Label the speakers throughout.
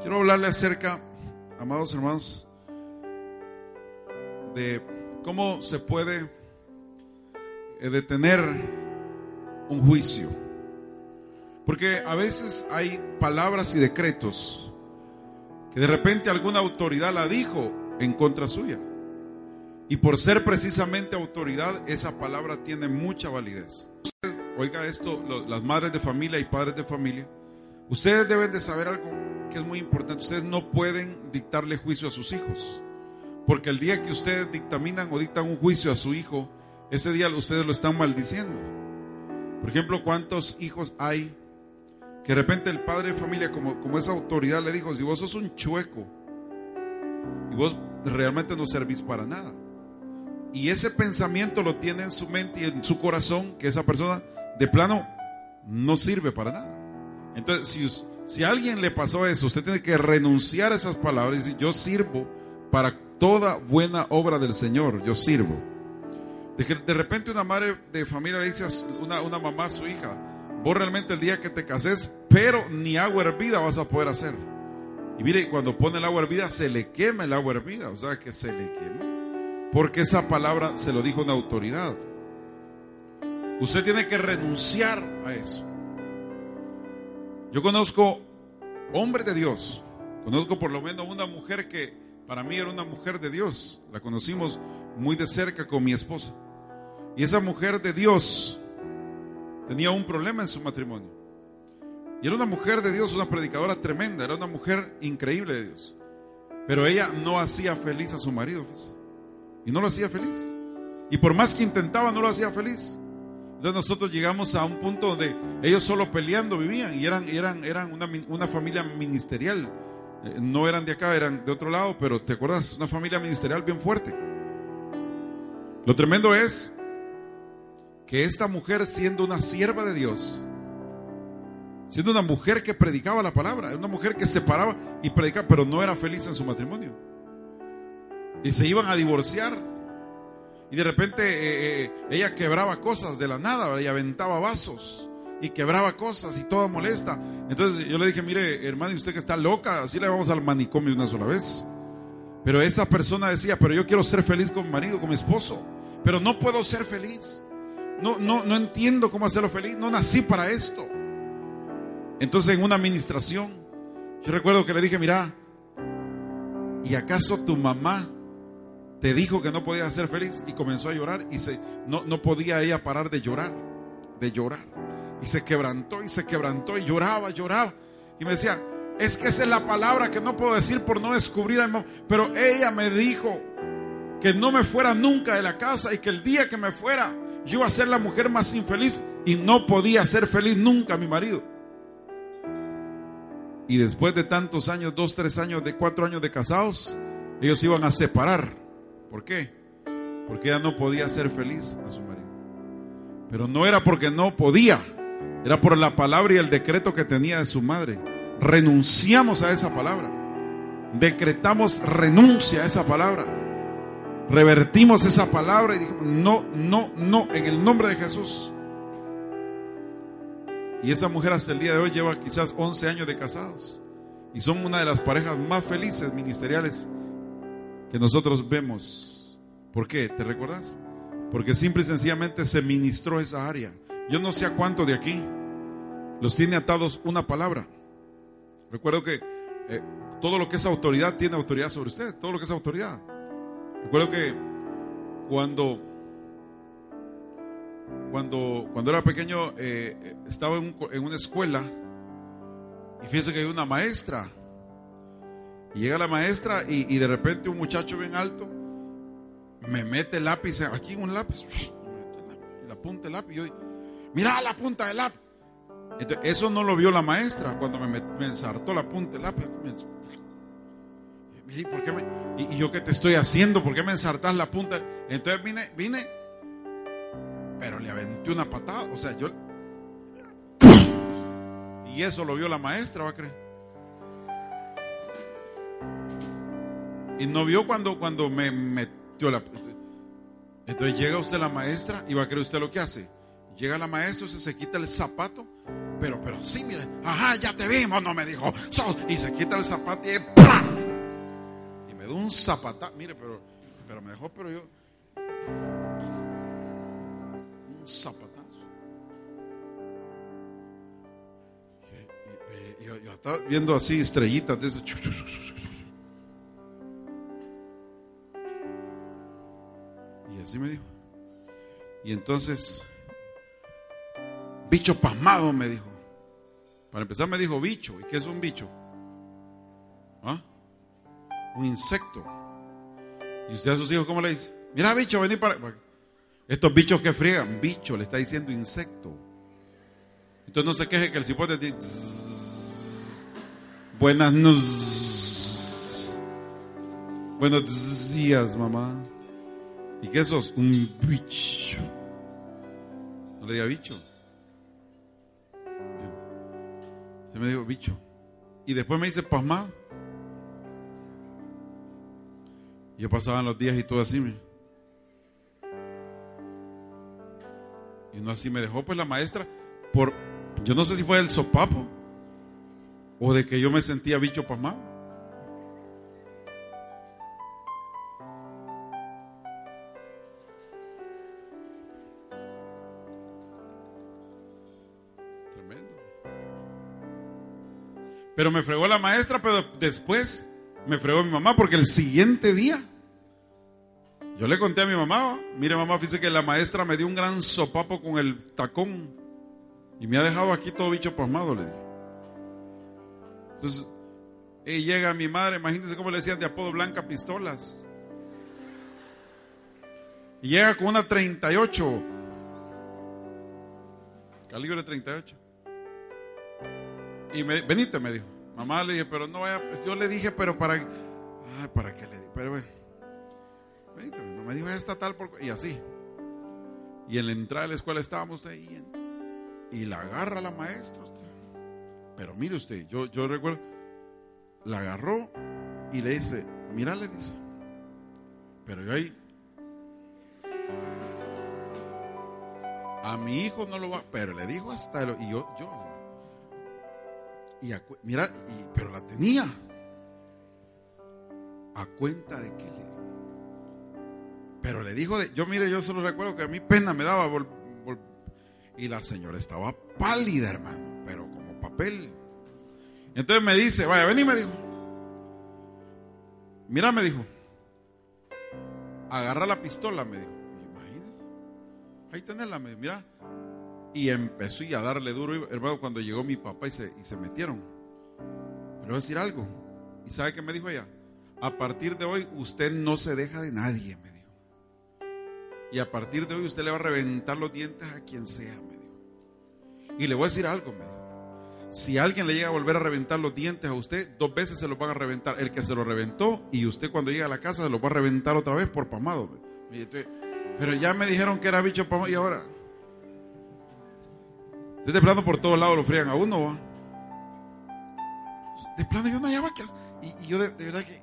Speaker 1: Quiero hablarle acerca, amados hermanos, de cómo se puede eh, detener un juicio. Porque a veces hay palabras y decretos que de repente alguna autoridad la dijo en contra suya. Y por ser precisamente autoridad, esa palabra tiene mucha validez. Oiga esto, las madres de familia y padres de familia, ustedes deben de saber algo que es muy importante. Ustedes no pueden dictarle juicio a sus hijos. Porque el día que ustedes dictaminan o dictan un juicio a su hijo, ese día ustedes lo están maldiciendo. Por ejemplo, ¿cuántos hijos hay que de repente el padre de familia, como, como esa autoridad, le dijo, si vos sos un chueco y vos realmente no servís para nada? Y ese pensamiento lo tiene en su mente y en su corazón, que esa persona de plano no sirve para nada. Entonces, si, si a alguien le pasó eso, usted tiene que renunciar a esas palabras y decir, yo sirvo para toda buena obra del Señor, yo sirvo. De, que de repente una madre de familia le dice a una, mamá a su hija, vos realmente el día que te cases, pero ni agua hervida vas a poder hacer. Y mire, cuando pone el agua hervida, se le quema el agua hervida, o sea que se le quema. Porque esa palabra se lo dijo una autoridad. Usted tiene que renunciar a eso. Yo conozco hombres de Dios, conozco por lo menos una mujer que para mí era una mujer de Dios. La conocimos muy de cerca con mi esposa. Y esa mujer de Dios tenía un problema en su matrimonio. Y era una mujer de Dios, una predicadora tremenda, era una mujer increíble de Dios. Pero ella no hacía feliz a su marido. Y no lo hacía feliz. Y por más que intentaba, no lo hacía feliz. Entonces nosotros llegamos a un punto donde ellos solo peleando vivían y eran, eran, eran una, una familia ministerial eh, no eran de acá, eran de otro lado, pero ¿te acuerdas? Una familia ministerial bien fuerte. Lo tremendo es que esta mujer, siendo una sierva de Dios, siendo una mujer que predicaba la palabra, una mujer que se paraba y predicaba, pero no era feliz en su matrimonio. Y se iban a divorciar. Y de repente eh, eh, ella quebraba cosas de la nada y aventaba vasos y quebraba cosas y toda molesta. Entonces yo le dije, mire, hermano, usted que está loca, así le vamos al manicomio una sola vez. Pero esa persona decía, pero yo quiero ser feliz con mi marido, con mi esposo, pero no puedo ser feliz. No, no, no entiendo cómo hacerlo feliz, no nací para esto. Entonces en una administración, yo recuerdo que le dije, mira, ¿y acaso tu mamá te dijo que no podías ser feliz? Y comenzó a llorar y se, no, no podía ella parar de llorar, de llorar. Y se quebrantó y se quebrantó y lloraba, lloraba. Y me decía, es que esa es la palabra que no puedo decir por no descubrir a Pero ella me dijo que no me fuera nunca de la casa y que el día que me fuera yo iba a ser la mujer más infeliz y no podía ser feliz nunca mi marido. Y después de tantos años, dos, tres años, de cuatro años de casados, ellos iban a separar. ¿Por qué? Porque ella no podía ser feliz a su marido. Pero no era porque no podía, era por la palabra y el decreto que tenía de su madre. Renunciamos a esa palabra. Decretamos renuncia a esa palabra. Revertimos esa palabra y dijimos, no, no, no, en el nombre de Jesús. Y esa mujer hasta el día de hoy lleva quizás 11 años de casados. Y son una de las parejas más felices ministeriales que nosotros vemos. ¿Por qué? ¿Te recuerdas? Porque simple y sencillamente se ministró esa área. Yo no sé a cuánto de aquí los tiene atados una palabra. Recuerdo que eh, todo lo que es autoridad tiene autoridad sobre usted, todo lo que es autoridad. Recuerdo que cuando cuando, cuando era pequeño eh, estaba en, en, una escuela y fíjese que hay una maestra. Y llega la maestra y, de repente un muchacho bien alto me mete el lápiz, aquí un lápiz, la punta del lápiz. Yo, mira la punta del lápiz. Eso no lo vio la maestra cuando me, me ensartó la punta del lápiz. ¿Y, ¿por qué me, y, y, yo qué te estoy haciendo? ¿Por qué me ensartas la punta? Entonces vine, vine, pero le aventé una patada. O sea, yo. Y eso lo vio la maestra, va a creer. Y no vio cuando, cuando me metió la. Entonces llega usted la maestra y va a creer usted lo que hace. Llega la maestra, se, se quita el zapato, pero, pero sí, mire, ajá, ya te vimos, no me dijo. y se quita el zapato y ¡plam! Y me dio un zapatazo, mire, pero, pero me dejó, pero yo. Un zapatazo. Yo, yo, viendo así estrellitas de ese. Así me dijo. Y entonces bicho pasmado, me dijo. Para empezar me dijo bicho. ¿Y qué es un bicho? ¿Ah? Un insecto. ¿Y usted a sus hijos cómo le dice? Mira, bicho, vení para... Estos bichos que friegan, bicho, le está diciendo insecto. Entonces no se queje que el cipote tiene... Buenas noches. Buenos días, mamá. ¿Y qué sos? Un bicho. No le diga bicho. Se me dijo, bicho. Y después me dice, pasmado. Yo pasaban los días y todo así. Me... Y no así me dejó pues la maestra por, yo no sé si fue el sopapo o de que yo me sentía bicho pasmado. Pero me fregó la maestra, pero después me fregó mi mamá porque el siguiente día yo le conté a mi mamá, mire mamá, fíjese que la maestra me dio un gran sopapo con el tacón y me ha dejado aquí todo bicho pasmado, le dije. Entonces, y llega mi madre, imagínense cómo le decían de apodo Blanca Pistolas. Y llega con una 38, calibre 38. Y me, venite, me dijo. Mamá le dije, pero no vaya, pues yo le dije, pero para, ay, para qué le dije, pero bueno, venite, no me dijo, está tal, por, y así. Y en la entrada de la escuela estábamos ahí, y la agarra la maestra. Pero mire usted, yo, yo recuerdo, la agarró y le dice, mira, le dice, pero yo ahí, a mi hijo no lo va, pero le dijo hasta, el, y yo, yo, y a, mira, pero la tenía. ¿A cuenta de qué le dijo? Pero le dijo, yo mire, yo solo recuerdo que a mí pena me daba. Vol, vol, y la señora estaba pálida, hermano, pero como papel. Entonces me dice, vaya, ven y me dijo. Mira, me dijo. Agarra la pistola, me dijo. Imagínese. Ahí tenés me dijo, mira. Y empezó a darle duro, hermano, cuando llegó mi papá y se, y se metieron. Pero voy a decir algo. ¿Y sabe qué me dijo ella? A partir de hoy usted no se deja de nadie, me dijo. Y a partir de hoy usted le va a reventar los dientes a quien sea, me dijo. Y le voy a decir algo, me dijo. Si alguien le llega a volver a reventar los dientes a usted, dos veces se los van a reventar. El que se lo reventó y usted cuando llega a la casa se los va a reventar otra vez por pamado. Pero ya me dijeron que era bicho pamado y ahora... Usted de plano por todos lados lo frían a uno, ¿va? De plano yo no hallaba que... Y, y yo de, verdad que...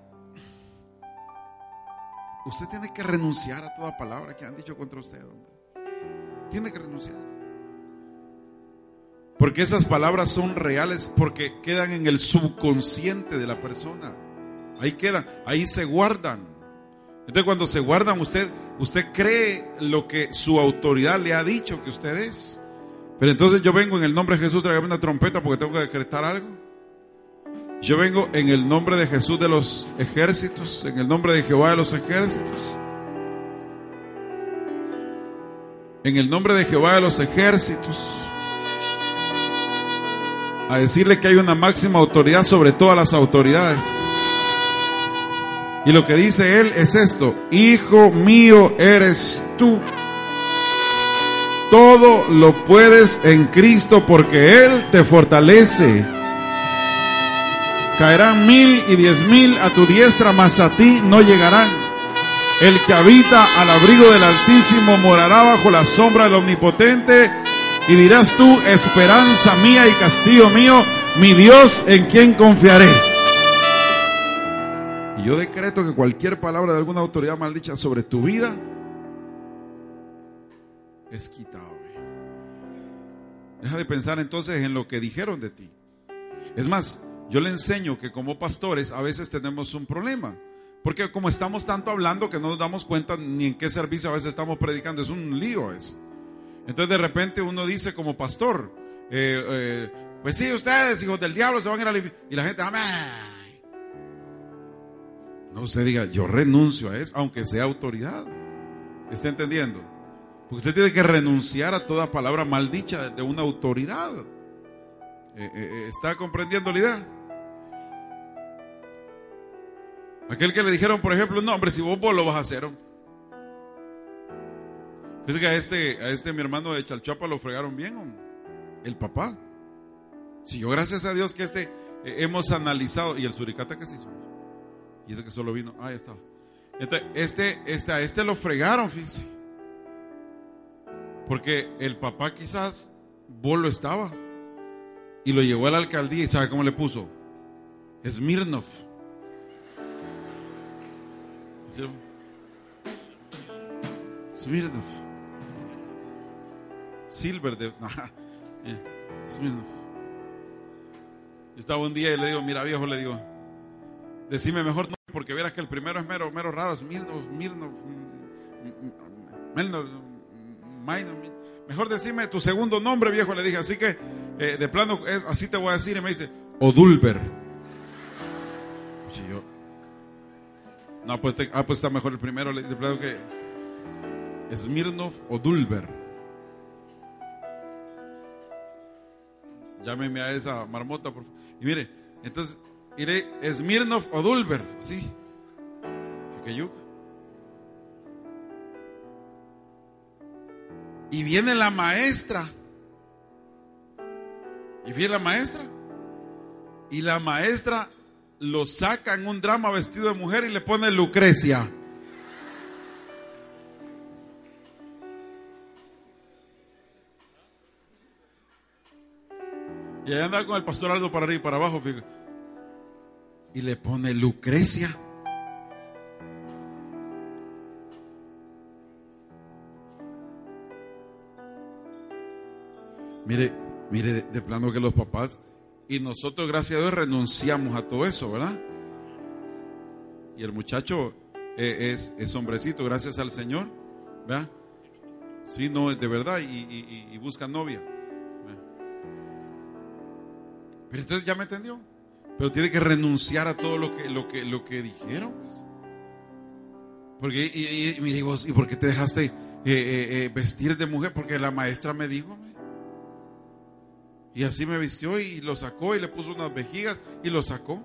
Speaker 1: Usted tiene que renunciar a toda palabra que han dicho contra usted, hombre. Tiene que renunciar. Porque esas palabras son reales porque quedan en el subconsciente de la persona. Ahí quedan, ahí se guardan. Entonces cuando se guardan usted, usted cree lo que su autoridad le ha dicho que usted es. Pero entonces yo vengo en el nombre de Jesús, tráigame una trompeta porque tengo que decretar algo. Yo vengo en el nombre de Jesús de los ejércitos, en el nombre de Jehová de los ejércitos. En el nombre de Jehová de los ejércitos. A decirle que hay una máxima autoridad sobre todas las autoridades. Y lo que dice él es esto, Hijo mío eres tú. Todo lo puedes en Cristo porque Él te fortalece. Caerán mil y diez mil a tu diestra, mas a ti no llegarán. El que habita al abrigo del Altísimo morará bajo la sombra del Omnipotente. Y dirás tú, esperanza mía y castillo mío, mi Dios en quien confiaré. Y yo decreto que cualquier palabra de alguna autoridad maldicha sobre tu vida es quitado. Deja de pensar entonces en lo que dijeron de ti. Es más, yo le enseño que como pastores a veces tenemos un problema. Porque como estamos tanto hablando que no nos damos cuenta ni en qué servicio a veces estamos predicando, es un lío eso. Entonces de repente uno dice como pastor, eh, eh, pues sí, ustedes, hijos del diablo, se van a ir al Y la gente, amén. No se diga, yo renuncio a eso, aunque sea autoridad. ¿Está entendiendo? Usted tiene que renunciar a toda palabra maldicha de una autoridad. Eh, ¿Está comprendiendo la idea? Aquel que le dijeron, por ejemplo, no, hombre, si vos, lo vas a hacer. Fíjese que a este, a este mi hermano de Chalchuapa lo fregaron bien, el papá. Si yo, gracias a Dios, que este eh, hemos analizado, y el suricata que se hizo. Y ese que solo vino, ahí está. Entonces, este, este, a este lo fregaron, fíjese. Porque el papá quizás, vos lo estaba. Y lo llevó a la alcaldía y ¿sabe cómo le puso? Smirnov. Smirnov. Silver de... Eh, Smirnov. Estaba un día y le digo, mira viejo, le digo, decime mejor no, porque verás que el primero es mero, mero raro, Smirnov, Smirnov, Mejor decime tu segundo nombre, viejo, le dije. Así que, eh, de plano, es, así te voy a decir. Y me dice, Odulber. yo, no, pues, ah, pues está mejor el primero. De plano que, Smirnov Odulber. Llámeme a esa marmota, por favor. Y mire, entonces, iré Smirnov Odulber. Sí. Que yo. Y viene la maestra. Y viene la maestra. Y la maestra lo saca en un drama vestido de mujer y le pone Lucrecia. Y ahí anda con el pastor Aldo para arriba y para abajo. Y le pone Lucrecia. Mire, mire de, plano que los papás y nosotros, gracias a Dios, renunciamos a todo eso, ¿verdad? Y el muchacho eh, es, es, hombrecito, gracias al Señor, ¿verdad? Sí, no, es de verdad, y, busca novia. Pero entonces ya me entendió. Pero tiene que renunciar a todo lo que, lo que, lo que dijeron. Pues. Porque, y, y, ¿y por qué te dejaste eh, eh, vestir de mujer? Porque la maestra me dijo. Y así me vistió y lo sacó y le puso unas vejigas y lo sacó.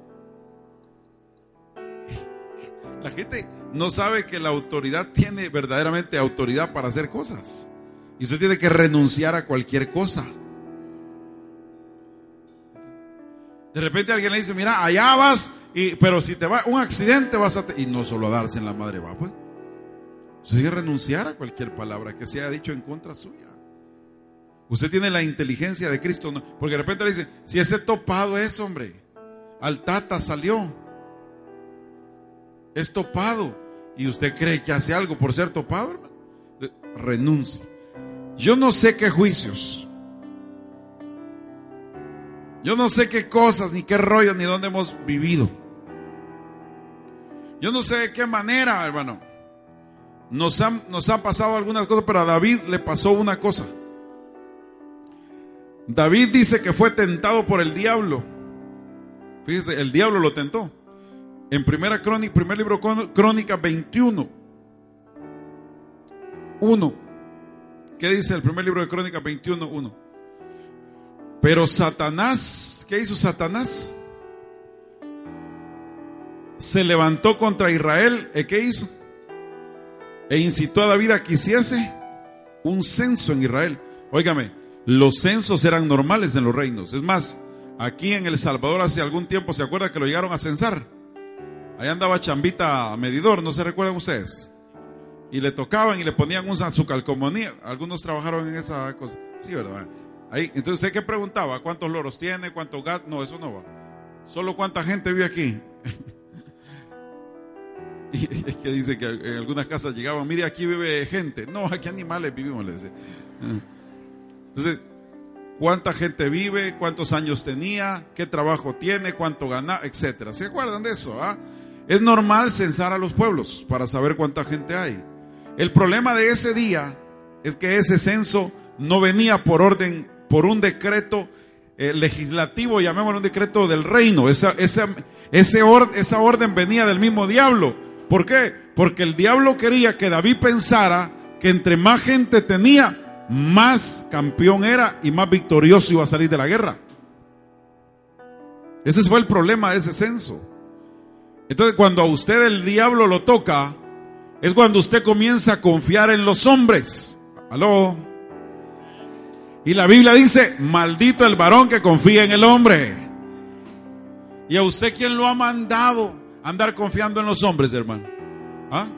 Speaker 1: La gente no sabe que la autoridad tiene verdaderamente autoridad para hacer cosas. Y usted tiene que renunciar a cualquier cosa. De repente alguien le dice, mira, allá vas, y, pero si te va un accidente vas a... Y no solo a darse en la madre va, pues. Usted tiene que renunciar a cualquier palabra que se haya dicho en contra suya. Usted tiene la inteligencia de Cristo. Porque de repente le dice, si ese topado es, hombre, al tata salió. Es topado. Y usted cree que hace algo por ser topado, hermano. Renuncie. Yo no sé qué juicios. Yo no sé qué cosas, ni qué rollo, ni dónde hemos vivido. Yo no sé de qué manera, hermano. Nos han, nos han pasado algunas cosas, pero a David le pasó una cosa. David dice que fue tentado por el diablo. Fíjese, el diablo lo tentó. En primera crónica, primer libro Crónica 21. 1. ¿Qué dice el primer libro de Crónica 21? 1. Pero Satanás, ¿qué hizo Satanás? Se levantó contra Israel. ¿Y qué hizo? E incitó a David a que hiciese un censo en Israel. Óigame, los censos eran normales en los reinos. Es más, aquí en El Salvador hace algún tiempo, ¿se acuerda que lo llegaron a censar? Ahí andaba Chambita medidor, ¿no se recuerdan ustedes? Y le tocaban y le ponían un, su calcomanía. Algunos trabajaron en esa cosa. Sí, ¿verdad? Ahí, entonces, ¿sé qué preguntaba? ¿Cuántos loros tiene? ¿Cuántos gatos? No, eso no va. Solo cuánta gente vive aquí. y es que dice que en algunas casas llegaban, mire, aquí vive gente. No, aquí animales vivimos, le dice. Entonces, ¿cuánta gente vive? ¿Cuántos años tenía? ¿Qué trabajo tiene? ¿Cuánto gana? Etcétera. ¿Se acuerdan de eso? Ah? Es normal censar a los pueblos para saber cuánta gente hay. El problema de ese día es que ese censo no venía por orden, por un decreto eh, legislativo, llamémoslo un decreto del reino. Esa, ese esa orden venía del mismo diablo. ¿Por qué? Porque el diablo quería que David pensara que entre más gente tenía, más campeón era y más victorioso iba a salir de la guerra. Ese fue el problema de ese censo. Entonces cuando a usted el diablo lo toca, es cuando usted comienza a confiar en los hombres. Aló. Y la Biblia dice, maldito el varón que confía en el hombre. ¿Y a usted quién lo ha mandado andar confiando en los hombres, hermano? ¿Ah?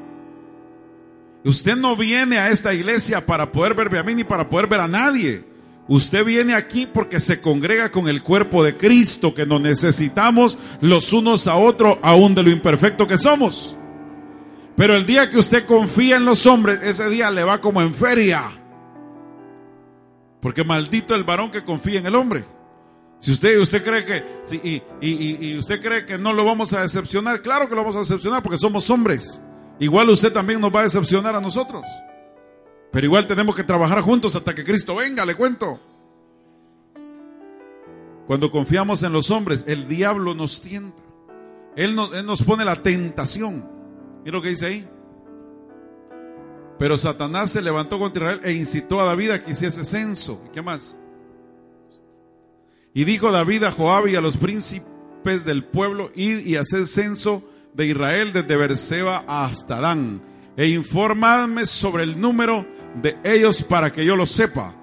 Speaker 1: Usted no viene a esta iglesia para poder verme a mí ni para poder ver a nadie. Usted viene aquí porque se congrega con el cuerpo de Cristo, que nos necesitamos los unos a otros, aún de lo imperfecto que somos. Pero el día que usted confía en los hombres, ese día le va como en feria. Porque maldito el varón que confía en el hombre. Si usted, usted cree que, y, y, usted cree que no lo vamos a decepcionar, claro que lo vamos a decepcionar porque somos hombres. Igual usted también nos va a decepcionar a nosotros. Pero igual tenemos que trabajar juntos hasta que Cristo venga, le cuento. Cuando confiamos en los hombres, el diablo nos tienta. Él nos, pone la tentación. Mira lo que dice ahí. Pero Satanás se levantó contra Israel e incitó a David a que hiciese censo. ¿Y qué más? Y dijo David a Joab y a los príncipes del pueblo, id y hacer censo de Israel desde Berseba hasta Dan e informadme sobre el número de ellos para que yo lo sepa.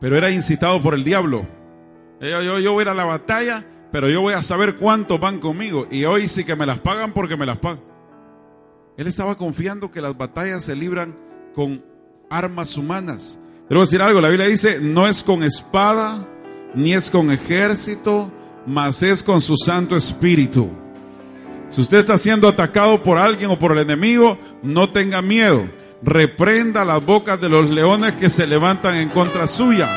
Speaker 1: Pero era incitado por el diablo. Yo, yo, voy a ir a la batalla, pero yo voy a saber cuántos van conmigo. Y hoy sí que me las pagan porque me las pagan. Él estaba confiando que las batallas se libran con armas humanas. A decir algo, la Biblia dice, no es con espada, ni es con ejército, mas es con su Santo Espíritu. Si usted está siendo atacado por alguien o por el enemigo, no tenga miedo. Reprenda las bocas de los leones que se levantan en contra suya.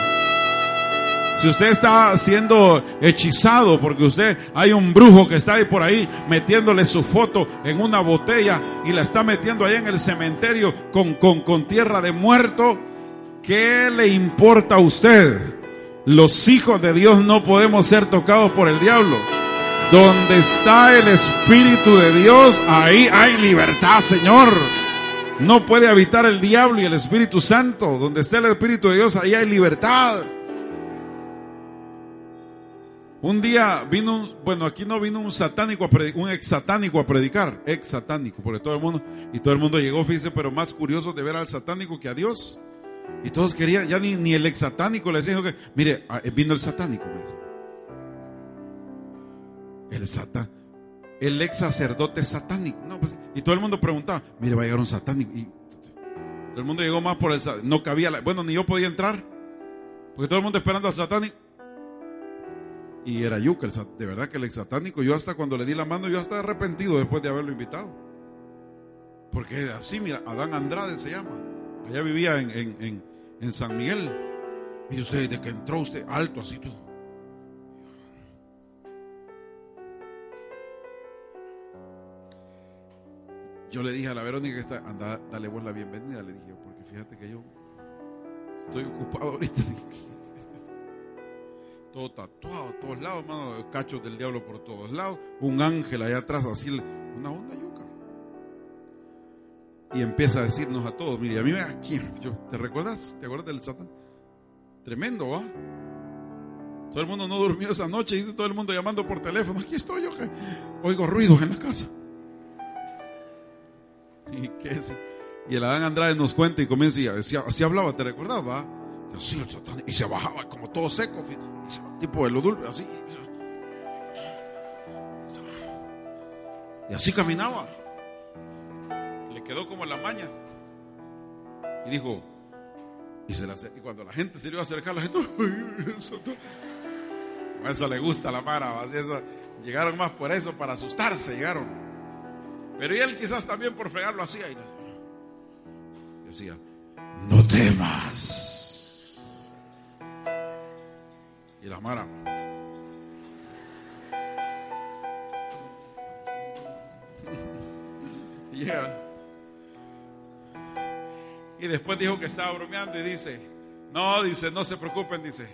Speaker 1: Si usted está siendo hechizado porque usted hay un brujo que está ahí por ahí metiéndole su foto en una botella y la está metiendo ahí en el cementerio con, con, con tierra de muerto, ¿qué le importa a usted? Los hijos de Dios no podemos ser tocados por el diablo. Donde está el Espíritu de Dios, ahí hay libertad, Señor. No puede habitar el diablo y el Espíritu Santo. Donde está el Espíritu de Dios, ahí hay libertad. Un día vino, un, bueno, aquí no vino un satánico, a predicar, un ex satánico a predicar, ex satánico, porque todo el mundo, y todo el mundo llegó, fíjese, pero más curioso de ver al satánico que a Dios. Y todos querían, ya ni, ni el ex satánico les dijo que, mire, ah, vino el satánico. El satán. El ex sacerdote satánico. Pues, y todo el mundo preguntaba, mire, va a llegar un satánico. Y todo el mundo llegó más por el No cabía, bueno, ni yo podía entrar. Porque todo el mundo esperando al satánico. Y era yo, de verdad que el ex satánico, yo hasta cuando le di la mano, yo hasta arrepentido después de haberlo invitado. Porque así, mira, Adán Andrade se llama. Allá vivía en, en, en, San Miguel. Y usted, desde que entró usted, alto así todo. Yo le dije a la Verónica que está, anda, dale vos la bienvenida, le dije, porque fíjate que yo estoy ocupado ahorita. todo tatuado, todos lados, hermano, cachos del diablo por todos lados, un ángel allá atrás, así, una onda yuca. Y empieza a decirnos a todos, mire, a mí me aquí, yo, ¿te recuerdas? ¿Te acuerdas del Satán? Tremendo, ¿va? Todo el mundo no durmió esa noche, dice todo el mundo llamando por teléfono, aquí estoy yo, oigo ruidos en la casa. ¿Y? Y el Adán Andrade nos cuenta y comienza y así hablaba, ¿te recordás, va? Así el Satán, y se bajaba como todo seco, tipo de lo dulce, así. Y así caminaba. Le quedó como la maña. Y dijo, y, se la, y cuando la gente se le iba a acercar, la gente, eso le gusta a la Mara, así eso, llegaron más por eso, para asustarse, llegaron. Pero él quizás también por fregarlo hacía. Y decía, no temas. Y la Mara. Y después dijo que estaba bromeando y dice, no, dice, no se preocupen, dice,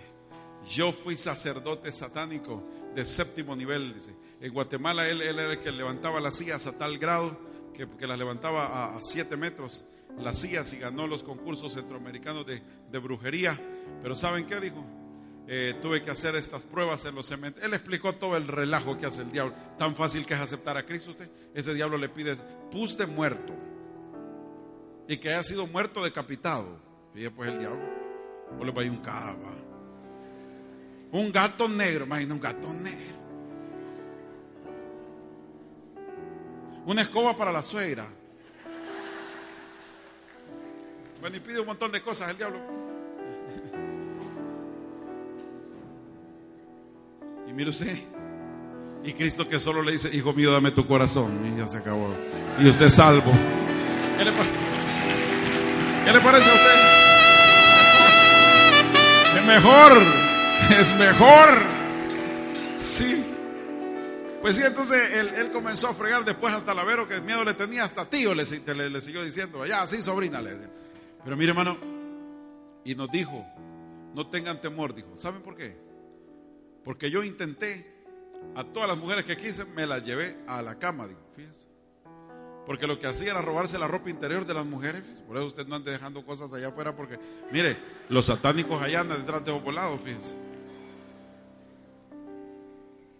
Speaker 1: yo fui sacerdote satánico de séptimo nivel, dice. En Guatemala él, era el que levantaba las sillas a tal grado que, que las levantaba a, siete metros las sillas y ganó los concursos centroamericanos de, de brujería. Pero ¿saben qué dijo? Eh, tuve que hacer estas pruebas en los cementerios. Él explicó todo el relajo que hace el diablo. Tan fácil que es aceptar a Cristo usted. Ese diablo le pide pus de muerto. Y que haya sido muerto decapitado. Y después el diablo. O le va a un cava. Un gato negro. Imagina un gato negro. Una escoba para la suegra. Bueno, y pide un montón de cosas el diablo. Y mire usted, y Cristo que solo le dice, hijo mío, dame tu corazón. Y ya se acabó. Y usted es salvo. ¿Qué le, ¿Qué le parece a usted? Es mejor, es mejor. Sí. Pues sí, entonces él, comenzó a fregar después hasta la Vero, que miedo le tenía, hasta tío le, le, siguió diciendo, ya, sí, sobrina. Le, pero mire, hermano, y nos dijo, no tengan temor, dijo. ¿Saben por qué? Porque yo intenté, a todas las mujeres que quise, me las llevé a la cama, digo, fíjense. Porque lo que hacía era robarse la ropa interior de las mujeres. Por eso usted no ande dejando cosas allá afuera. Porque, mire, los satánicos allá andan detrás de los lados, fíjense.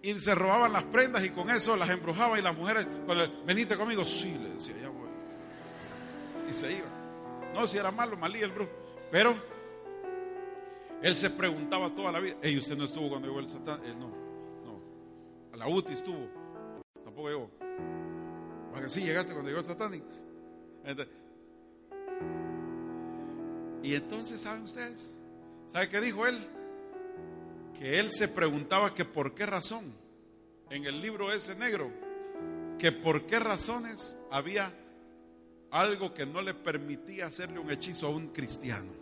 Speaker 1: Y se robaban las prendas y con eso las embrujaba. Y las mujeres, cuando veniste conmigo, sí, le decía, ya voy. Y se iba. No, si era malo, malía el brujo. Pero él se preguntaba toda la vida. Ey, usted no estuvo cuando llegó el Satán. Él no, no. A la UTI estuvo. Tampoco llegó. Porque sí llegaste cuando llegó el Satán. Y entonces, ¿saben ustedes? ¿Sabe qué dijo él? Que él se preguntaba que por qué razón, en el libro ese negro, que por qué razones había algo que no le permitía hacerle un hechizo a un cristiano.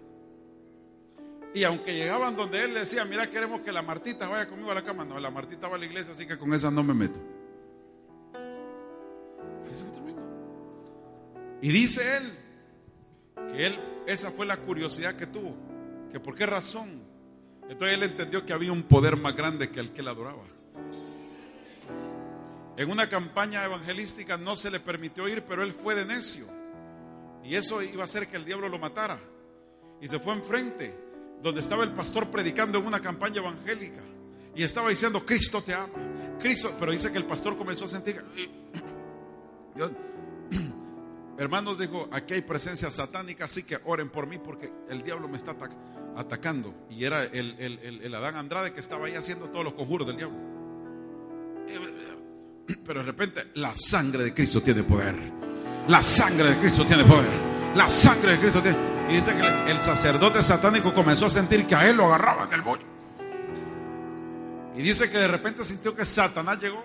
Speaker 1: Y aunque llegaban donde él le decía, mira, queremos que la Martita vaya conmigo a la cama. No, la Martita va a la iglesia, así que con esa no me meto. Y dice él que él, esa fue la curiosidad que tuvo. Que por qué razón. Entonces él entendió que había un poder más grande que el que él adoraba. En una campaña evangelística no se le permitió ir, pero él fue de necio. Y eso iba a hacer que el diablo lo matara. Y se fue enfrente donde estaba el pastor predicando en una campaña evangélica y estaba diciendo, Cristo te ama, Cristo, pero dice que el pastor comenzó a sentir, hermanos dijo, aquí hay presencia satánica, así que oren por mí porque el diablo me está atacando. Y era el, el, Adán Andrade que estaba ahí haciendo todos los conjuros del diablo. Pero de repente la sangre de Cristo tiene poder. La sangre de Cristo tiene poder. La sangre de Cristo tiene y dice que el sacerdote satánico comenzó a sentir que a él lo agarraban del bollo. Y dice que de repente sintió que Satanás llegó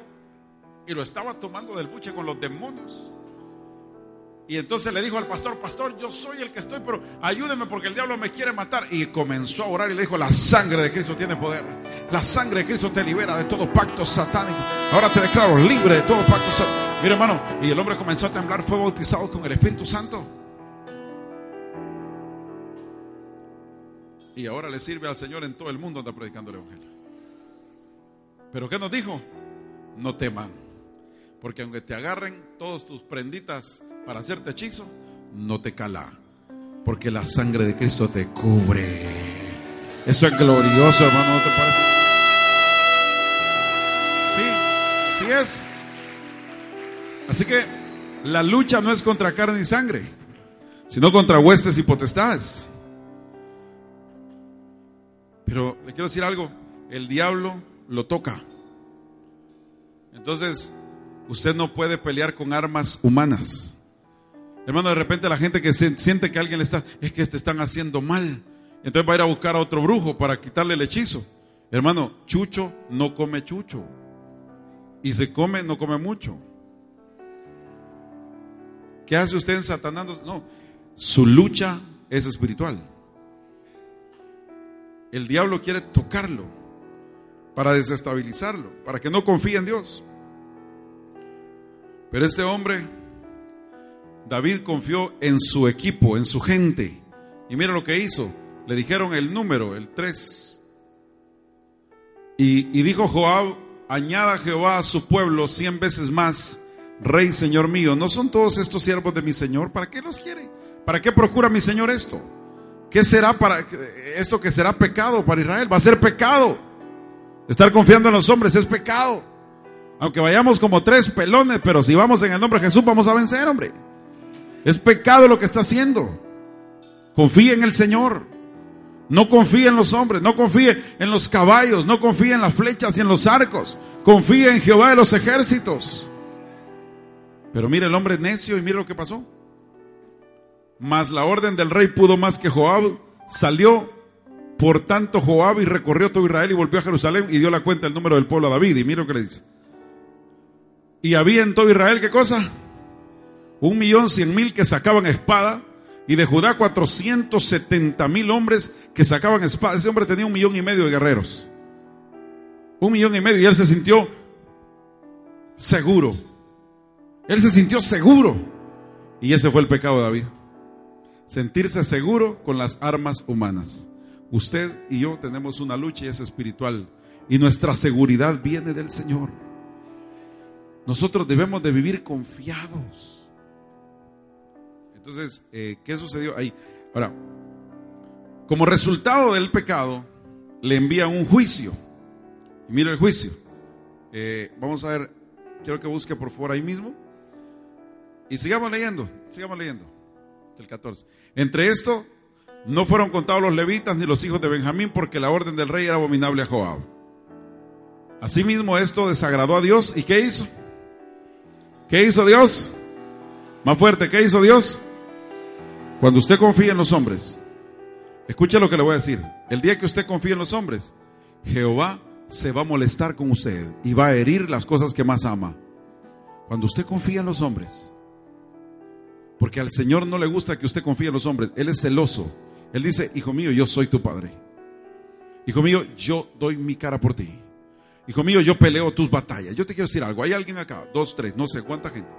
Speaker 1: y lo estaba tomando del buche con los demonios. Y entonces le dijo al pastor, pastor, yo soy el que estoy, pero ayúdeme porque el diablo me quiere matar. Y comenzó a orar y le dijo, la sangre de Cristo tiene poder. La sangre de Cristo te libera de todo pacto satánico. Ahora te declaro libre de todo pacto satánico. Mira hermano, y el hombre comenzó a temblar, fue bautizado con el Espíritu Santo. Y ahora le sirve al Señor en todo el mundo, anda predicando el Evangelio. Pero ¿qué nos dijo? No teman. Porque aunque te agarren todos tus prenditas para hacerte hechizo, no te cala. Porque la sangre de Cristo te cubre. Eso es glorioso, hermano, ¿no te parece? Sí, sí es. Así que la lucha no es contra carne y sangre, sino contra huestes y potestades. Pero le quiero decir algo, el diablo lo toca. Entonces, usted no puede pelear con armas humanas. Hermano, de repente la gente que siente que alguien le está, es que te están haciendo mal. Entonces va a ir a buscar a otro brujo para quitarle el hechizo. Hermano, chucho no come chucho. Y se come, no come mucho. ¿Qué hace usted en Satanás? No, su lucha es espiritual. El diablo quiere tocarlo para desestabilizarlo, para que no confíe en Dios. Pero este hombre, David confió en su equipo, en su gente. Y mira lo que hizo. Le dijeron el número, el 3. Y, y dijo Joab, añada Jehová a su pueblo cien veces más, Rey, Señor mío. ¿No son todos estos siervos de mi Señor? ¿Para qué los quiere? ¿Para qué procura mi Señor esto? ¿Qué será para esto que será pecado para Israel? Va a ser pecado. Estar confiando en los hombres es pecado. Aunque vayamos como tres pelones, pero si vamos en el nombre de Jesús vamos a vencer, hombre. Es pecado lo que está haciendo. Confíe en el Señor. No confíe en los hombres, no confíe en los caballos, no confíe en las flechas y en los arcos. Confíe en Jehová de los ejércitos. Pero mire el hombre necio y mire lo que pasó. Mas la orden del rey pudo más que Joab. Salió por tanto Joab y recorrió todo Israel y volvió a Jerusalén y dio la cuenta del número del pueblo a David. Y mire lo que le dice. Y había en todo Israel, ¿qué cosa? Un millón cien mil que sacaban espada. Y de Judá 470 mil hombres que sacaban espada. Ese hombre tenía un millón y medio de guerreros. Un millón y medio. Y él se sintió seguro. Él se sintió seguro. Y ese fue el pecado de David sentirse seguro con las armas humanas. Usted y yo tenemos una lucha y es espiritual. Y nuestra seguridad viene del Señor. Nosotros debemos de vivir confiados. Entonces, eh, ¿qué sucedió ahí? Ahora, como resultado del pecado, le envían un juicio. Y mira el juicio. Eh, vamos a ver, quiero que busque por favor ahí mismo. Y sigamos leyendo, sigamos leyendo el 14. Entre esto, no fueron contados los levitas ni los hijos de Benjamín porque la orden del rey era abominable a Joab. Asimismo, esto desagradó a Dios. ¿Y qué hizo? ¿Qué hizo Dios? Más fuerte, ¿qué hizo Dios? Cuando usted confía en los hombres, escuche lo que le voy a decir. El día que usted confía en los hombres, Jehová se va a molestar con usted y va a herir las cosas que más ama. Cuando usted confía en los hombres, porque al Señor no le gusta que usted confíe en los hombres. Él es celoso. Él dice, hijo mío, yo soy tu padre. Hijo mío, yo doy mi cara por ti. Hijo mío, yo peleo tus batallas. Yo te quiero decir algo. Hay alguien acá, dos, tres, no sé cuánta gente.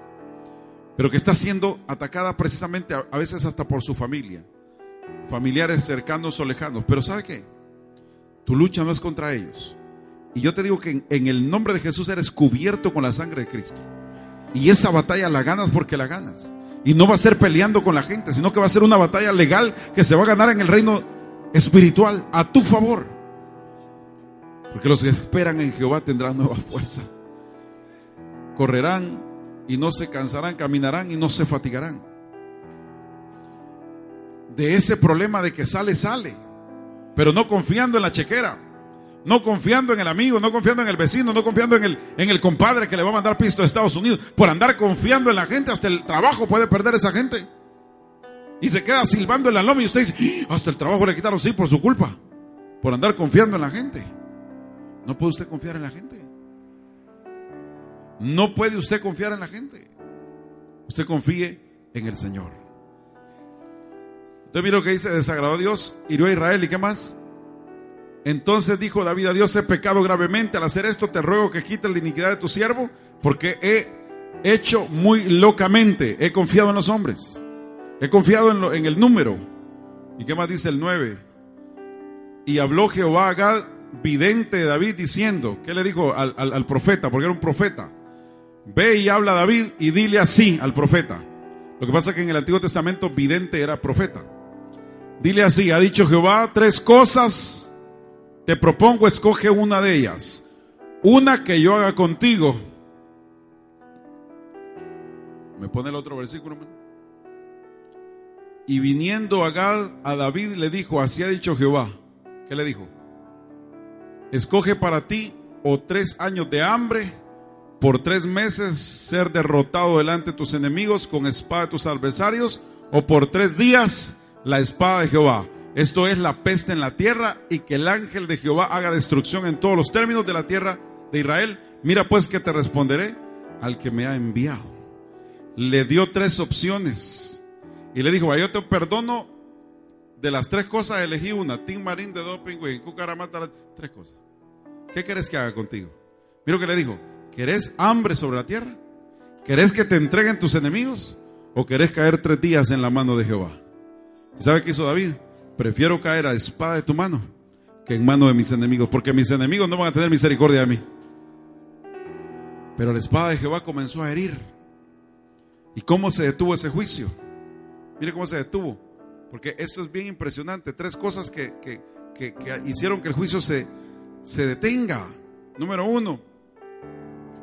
Speaker 1: Pero que está siendo atacada precisamente a, veces hasta por su familia. Familiares cercanos o lejanos. Pero ¿sabe qué? Tu lucha no es contra ellos. Y yo te digo que en el nombre de Jesús eres cubierto con la sangre de Cristo. Y esa batalla la ganas porque la ganas. Y no va a ser peleando con la gente, sino que va a ser una batalla legal que se va a ganar en el reino espiritual a tu favor. Porque los que esperan en Jehová tendrán nuevas fuerzas. Correrán y no se cansarán, caminarán y no se fatigarán. De ese problema de que sale, sale. Pero no confiando en la chequera. No confiando en el amigo, no confiando en el vecino, no confiando en el, en el compadre que le va a mandar pisto a Estados Unidos. Por andar confiando en la gente, hasta el trabajo puede perder esa gente. Y se queda silbando en la loma y usted dice, ¡Ah! hasta el trabajo le quitaron, sí, por su culpa. Por andar confiando en la gente. No puede usted confiar en la gente. No puede usted confiar en la gente. Usted confíe en el Señor. Usted mira lo que dice, desagradó a Dios, hirió a Israel y qué más. Entonces dijo David a Dios, he pecado gravemente al hacer esto, te ruego que quites la iniquidad de tu siervo, porque he hecho muy locamente, he confiado en los hombres, he confiado en, el número. ¿Y qué más dice el 9? Y habló Jehová a Gad vidente de David diciendo, ¿qué le dijo al profeta? Porque era un profeta. Ve y habla a David y dile así al profeta. Lo que pasa es que en el Antiguo Testamento vidente era profeta. Dile así, ha dicho Jehová, tres cosas te propongo, escoge una de ellas. Una que yo haga contigo. ¿Me pone el otro versículo? Y viniendo a a David le dijo, así ha dicho Jehová. ¿Qué le dijo? Escoge para ti o tres años de hambre, por tres meses ser derrotado delante de tus enemigos con espada de tus adversarios, o por tres días la espada de Jehová. Esto es la peste en la tierra y que el ángel de Jehová haga destrucción en todos los términos de la tierra de Israel. Mira pues que te responderé al que me ha enviado. Le dio tres opciones y le dijo, "Va, yo te perdono de las tres cosas, elegí una, Tim Marín de doping, güey, cucaramata, tres cosas. ¿Qué querés que haga contigo? Mira lo que le dijo, ¿querés hambre sobre la tierra? ¿Querés que te entreguen tus enemigos? ¿O querés caer tres días en la mano de Jehová? ¿Y sabe qué hizo David? Prefiero caer a espada de tu mano que en mano de mis enemigos, porque mis enemigos no van a tener misericordia de mí. Pero la espada de Jehová comenzó a herir. ¿Y cómo se detuvo ese juicio? Mire cómo se detuvo. Porque esto es bien impresionante. Tres cosas que, que- que- que hicieron que el juicio se, se detenga. Número uno,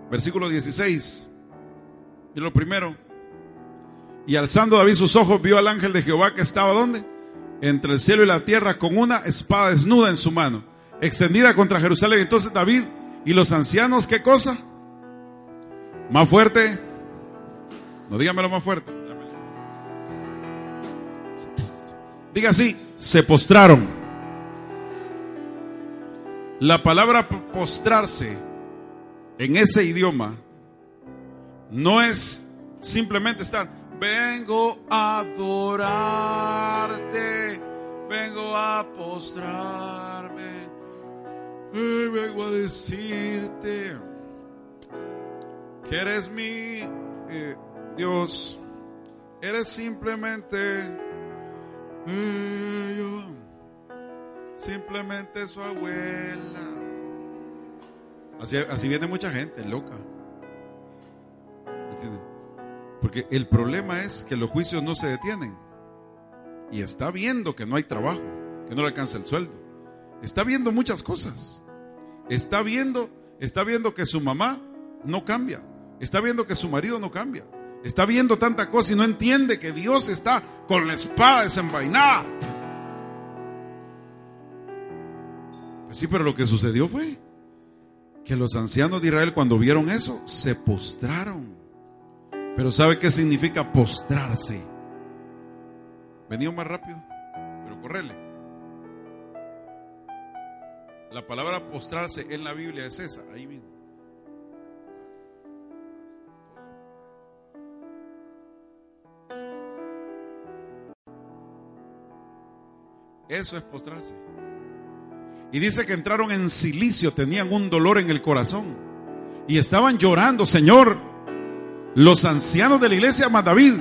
Speaker 1: versículo 16. Y lo primero. Y alzando David sus ojos, vio al ángel de Jehová que estaba ¿dónde? Entre el cielo y la tierra con una espada desnuda en su mano, extendida contra Jerusalén. Entonces David y los ancianos, ¿qué cosa? Más fuerte. No dígamelo más fuerte. Diga así, se postraron. La palabra postrarse en ese idioma no es simplemente estar, vengo a adorarte, vengo a postrarme, eh, vengo a decirte que eres mi eh, Dios, eres simplemente eh, yo, simplemente su abuela. Así, así viene mucha gente loca. ¿Me entienden? Porque el problema es que los juicios no se detienen. Y está viendo que no hay trabajo, que no le alcanza el sueldo. Está viendo muchas cosas. Está viendo, está viendo que su mamá no cambia. Está viendo que su marido no cambia. Está viendo tanta cosa y no entiende que Dios está con la espada desenvainada. Pues sí, pero lo que sucedió fue que los ancianos de Israel cuando vieron eso se postraron. Pero ¿sabe qué significa postrarse? Venía más rápido, pero correle. La palabra postrarse en la Biblia es esa, ahí mismo. Eso es postrarse. Y dice que entraron en silicio, tenían un dolor en el corazón. Y estaban llorando, Señor, los ancianos de la iglesia más David.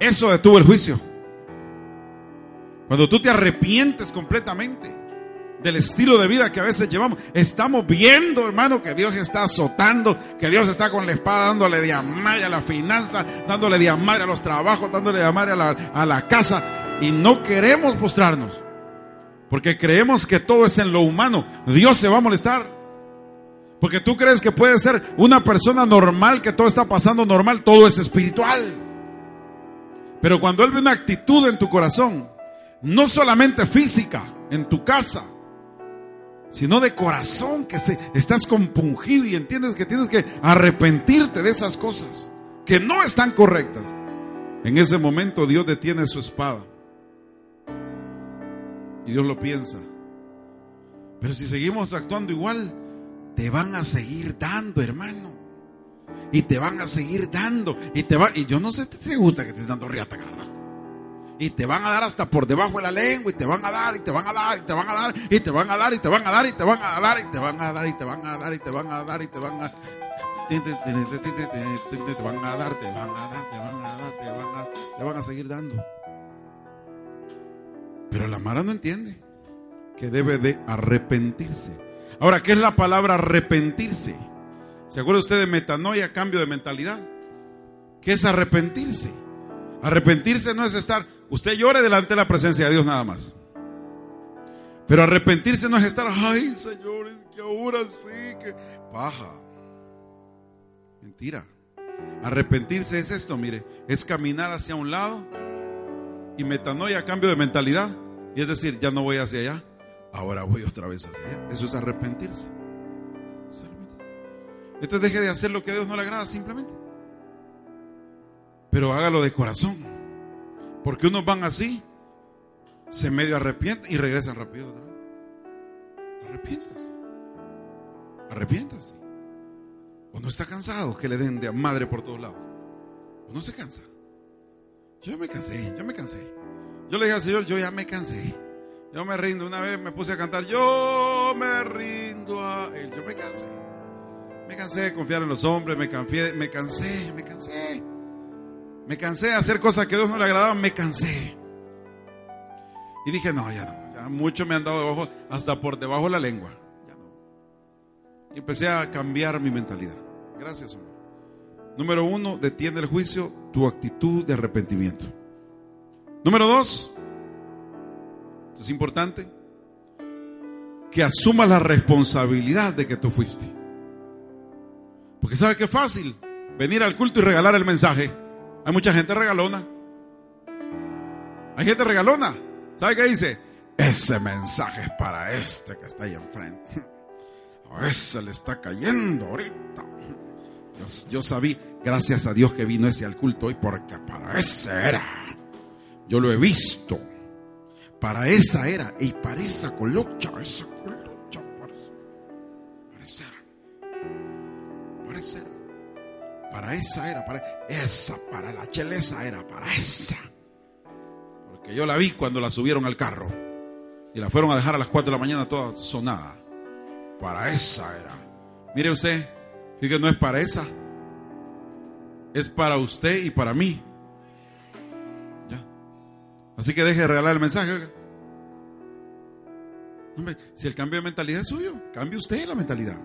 Speaker 1: Eso detuvo el juicio. Cuando tú te arrepientes completamente del estilo de vida que a veces llevamos, estamos viendo, hermano, que Dios está azotando, que Dios está con la espada dándole de amar a la finanza, dándole de amar a los trabajos, dándole de a la, a la casa. Y no queremos postrarnos. Porque creemos que todo es en lo humano. Dios se va a molestar. Porque tú crees que puedes ser una persona normal, que todo está pasando normal, todo es espiritual. Pero cuando Él ve una actitud en tu corazón, no solamente física, en tu casa, sino de corazón, que se, estás compungido y entiendes que tienes que arrepentirte de esas cosas que no están correctas. En ese momento Dios detiene su espada. Y Dios lo piensa. Pero si seguimos actuando igual, te van a seguir dando, hermano. Y te van a seguir dando. Y te va, y yo no sé si te gusta que te estén dando riata, carnal. Y te van a dar hasta por debajo de la lengua. Y te van a dar, y te van a dar, y te van a dar, y te van a dar, y te van a dar, y te van a dar, y te van a dar, y te van a dar, y te van a dar, y te van a te van a dar, te van a dar, te van a dar, te van a, te van a seguir dando. Pero la Mara no entiende. que debe de arrepentirse. Ahora, ¿qué es la palabra arrepentirse? ¿Se acuerda usted de metanoia, cambio de mentalidad? ¿Qué es arrepentirse? Arrepentirse no es estar, usted llore delante de la presencia de Dios nada más. Pero arrepentirse no es estar, ay Señor, que ahora sí, que paja. Mentira. Arrepentirse es esto, mire, es caminar hacia un lado y metanoia, cambio de mentalidad. Y es decir, ya no voy hacia allá, ahora voy otra vez hacia allá. Eso es arrepentirse. Entonces deje de hacer lo que a Dios no le agrada simplemente. Pero hágalo de corazón. Porque unos van así, se medio arrepienten y regresan rápido otra vez. Arrepiéntase. Arrepiéntase. O no está cansado que le den de madre por todos lados. O no se cansa. Yo me cansé, yo me cansé. Yo le dije al Señor, yo ya me cansé. Yo me rindo. Una vez me puse a cantar, yo me rindo a Él. Yo me cansé. Me cansé de confiar en los hombres, me, cansé, me cansé, me cansé. Me cansé de hacer cosas que a Dios no le agradaban, me cansé. Y dije, no, ya no, ya mucho me han dado debajo, hasta por debajo de la lengua. Ya no. Y empecé a cambiar mi mentalidad. Gracias, hombre. Número uno, detiene el juicio tu actitud de arrepentimiento. Número dos, es importante, que asumas la responsabilidad de que tú fuiste. Porque sabe que es fácil venir al culto y regalar el mensaje. Hay mucha gente regalona. Hay gente regalona. ¿Sabe qué dice? Ese mensaje es para este que está ahí enfrente. A ese le está cayendo ahorita. Yo, sabía, gracias a Dios que vino ese al culto hoy, porque para ese era. Yo lo he visto. Para esa era. Y para esa colocha, esa colocha, para, esa era. Para esa era. Para esa era, para esa, para la chelesa era, para esa. Porque yo la vi cuando la subieron al carro. Y la fueron a dejar a las 4 de la mañana toda sonada. Para esa era. Mire usted, Fíjate, no es para esa. Es para usted y para mí. Ya. Así que deje de regalar el mensaje. Hombre, si el cambio de mentalidad es suyo, cambie usted la mentalidad.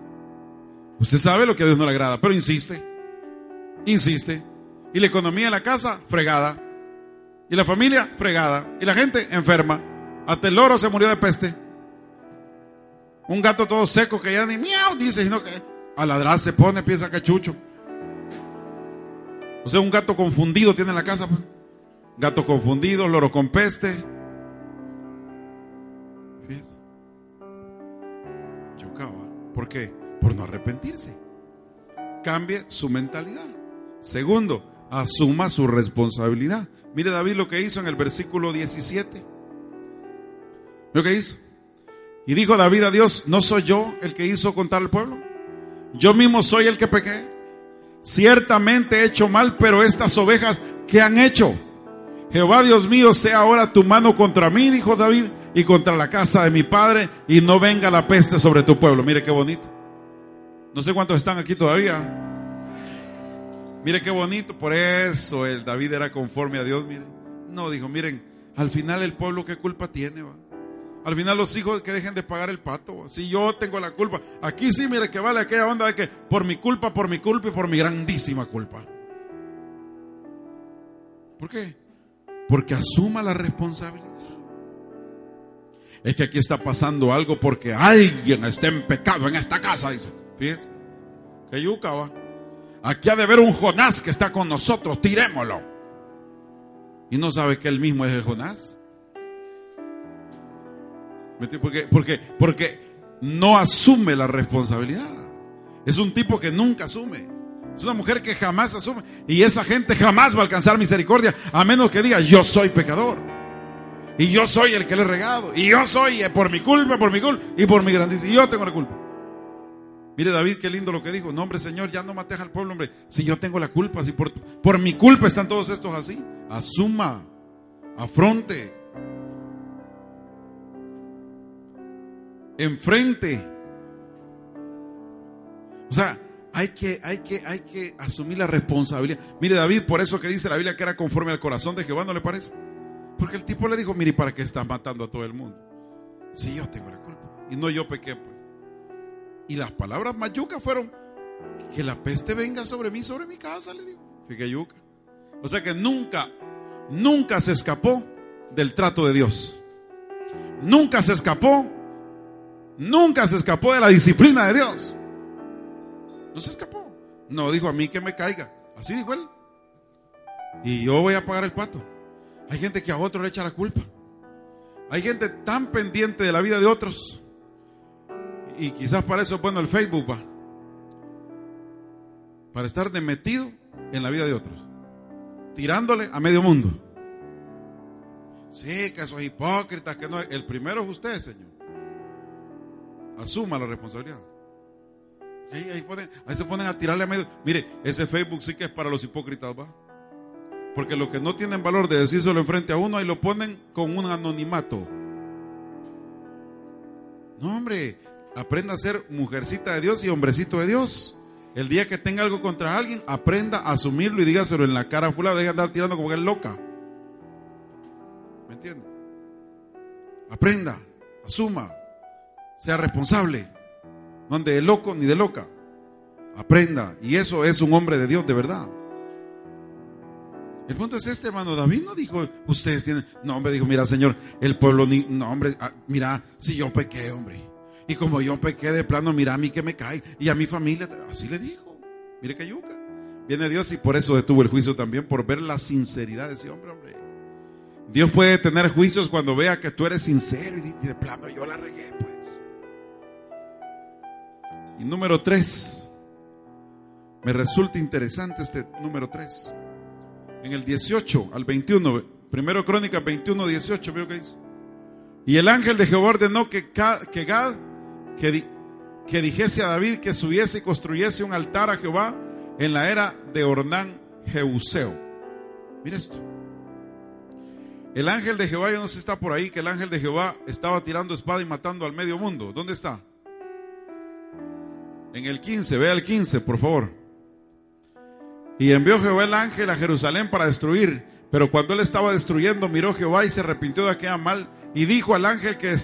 Speaker 1: Usted sabe lo que a Dios no le agrada, pero insiste. Insiste. Y la economía en la casa, fregada. Y la familia, fregada. Y la gente, enferma. Hasta el loro se murió de peste. Un gato todo seco que ya ni miau dice, sino que a ladrar se pone, piensa que chucho. O sea, un gato confundido tiene en la casa. Pues. Gato confundido, loro con peste. Chocaba. ¿Por qué? Por no arrepentirse. Cambie su mentalidad. Segundo, asuma su responsabilidad. Mire David lo que hizo en el versículo 17. ¿Lo que hizo? Y dijo David a Dios, ¿no soy yo el que hizo contar al pueblo? Yo mismo soy el que pequé. Ciertamente he hecho mal, pero estas ovejas, ¿qué han hecho? Jehová Dios mío, sea ahora tu mano contra mí, dijo David, y contra la casa de mi padre, y no venga la peste sobre tu pueblo. Mire qué bonito. No sé cuántos están aquí todavía. Mire qué bonito, por eso el David era conforme a Dios, mire. No, dijo, miren, al final el pueblo qué culpa tiene, va. Al final los hijos que dejen de pagar el pato. Si yo tengo la culpa. Aquí sí, mire que vale aquella onda de que por mi culpa, por mi culpa y por mi grandísima culpa. ¿Por qué? Porque asuma la responsabilidad. Es que aquí está pasando algo porque alguien está en pecado en esta casa, dice. Fíjese. Que yuca va. Aquí ha de haber un Jonás que está con nosotros, tirémoslo. Y no sabe que él mismo es el Jonás. Porque, porque, porque no asume la responsabilidad. Es un tipo que nunca asume. Es una mujer que jamás asume. Y esa gente jamás va a alcanzar misericordia a menos que diga, yo soy pecador. Y yo soy el que le he regado. Y yo soy eh, por mi culpa, por mi culpa y por mi grandeza. Y yo tengo la culpa. Mire David, qué lindo lo que dijo. No, hombre, Señor, ya no mates al pueblo, hombre. Si yo tengo la culpa, si por, por mi culpa están todos estos así. Asuma, afronte, enfrente. O sea, hay que, hay que, hay que asumir la responsabilidad. Mire, David, por eso que dice la Biblia que era conforme al corazón de Jehová, ¿no le parece? Porque el tipo le dijo, mire, ¿para qué estás matando a todo el mundo? Sí, yo tengo la culpa. Y no yo pequé, pues. Y las palabras más yucas fueron, que la peste venga sobre mí, sobre mi casa, le digo. Fíjate yuca. O sea que nunca, nunca se escapó del trato de Dios. Nunca se escapó, nunca se escapó de la disciplina de Dios. No se escapó. No dijo a mí que me caiga. Así dijo él. Y yo voy a pagar el pato. Hay gente que a otro le echa la culpa. Hay gente tan pendiente de la vida de otros. Y quizás para eso es bueno el Facebook, va. Para estar de metido en la vida de otros. Tirándole a medio mundo. Sí, que esos hipócritas, que no. El primero es usted, Señor. Asuma la responsabilidad. Ahí, se ponen a tirarle a medio. Mire, ese Facebook sí que es para los hipócritas, ¿va? Porque los que no tienen valor de decírselo enfrente a uno, ahí lo ponen con un anonimato. No, hombre, aprenda a ser mujercita de Dios y hombrecito de Dios. El día que tenga algo contra alguien, aprenda a asumirlo y dígaselo en la cara a fulano, deja de andar tirando como que es loca. ¿Me entiende? Aprenda, asuma, sea responsable. No de loco ni de loca. Aprenda. Y eso es un hombre de Dios de verdad. El punto es este, hermano. David no dijo, ustedes tienen. No, hombre, dijo, mira, Señor, el pueblo ni. No, hombre, ah, mira, si yo pequé, hombre. Y como yo pequé de plano, mira a mí que me cae. Y a mi familia. Así le dijo. Mire que yuca. Viene Dios y por eso detuvo el juicio también, por ver la sinceridad de ese hombre, hombre. Dios puede tener juicios cuando vea que tú eres sincero y de plano yo la regué, pues. Y número tres, me resulta interesante este número tres. En el 18 al 21, primero Crónica 21, 18, veo que dice. Y el ángel de Jehová ordenó que, que Gad, que, que dijese a David que subiese y construyese un altar a Jehová en la era de Ornán Jeuseo. Mira esto. El ángel de Jehová, yo no sé si está por ahí, que el ángel de Jehová estaba tirando espada y matando al medio mundo. ¿Dónde está? En el 15, vea el 15, por favor. Y envió Jehová el ángel a Jerusalén para destruir. Pero cuando él estaba destruyendo, miró Jehová y se arrepintió de aquella mal. Y dijo al ángel que,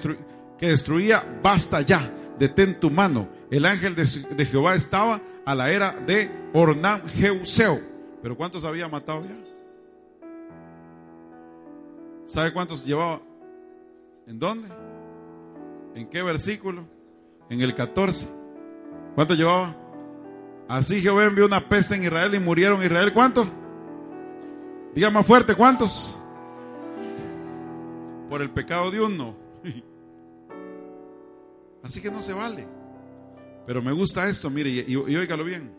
Speaker 1: que destruía, basta ya, detén tu mano. El ángel de, Jehová estaba a la era de Ornán Jeuseo. Pero ¿cuántos había matado ya? ¿Sabe cuántos llevaba? ¿En dónde? ¿En qué versículo? En el 14. ¿Cuánto llevaba? Así Jehová envió una peste en Israel y murieron Israel. ¿Cuántos? Diga más fuerte, ¿cuántos? Por el pecado de uno. Así que no se vale. Pero me gusta esto, mire, y, y, óigalo bien.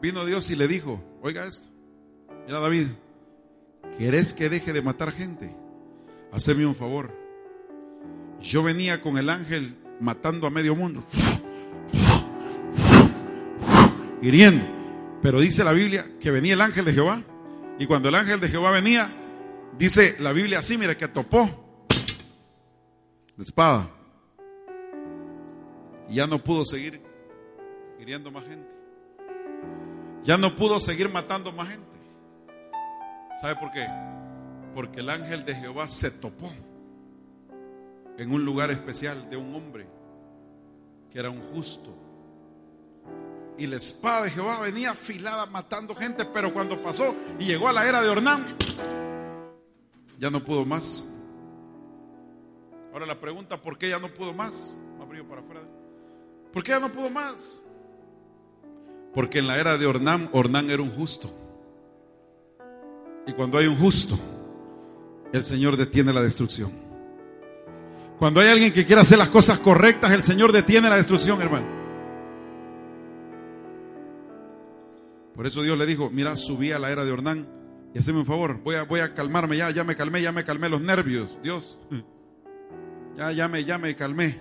Speaker 1: Vino Dios y le dijo, oiga esto. Mira David, ¿querés que deje de matar gente? Haceme un favor. Yo venía con el ángel matando a medio mundo hiriendo. Pero dice la Biblia que venía el ángel de Jehová. Y cuando el ángel de Jehová venía, dice la Biblia así, mira, que topó la espada. Y ya no pudo seguir hiriendo más gente. Ya no pudo seguir matando más gente. ¿Sabe por qué? Porque el ángel de Jehová se topó en un lugar especial de un hombre que era un justo y la espada de Jehová venía afilada matando gente, pero cuando pasó y llegó a la era de Ornán, ya no pudo más. Ahora la pregunta, ¿por qué ya no pudo más? para afuera. ¿Por qué ya no pudo más? Porque en la era de Ornán, Ornán era un justo. Y cuando hay un justo, el Señor detiene la destrucción. Cuando hay alguien que quiera hacer las cosas correctas, el Señor detiene la destrucción, hermano. Por eso Dios le dijo, mira, subí a la era de Ornán y haceme un favor, voy a, voy a calmarme ya, ya me calmé, ya me calmé los nervios, Dios. Ya, ya me, ya me calmé.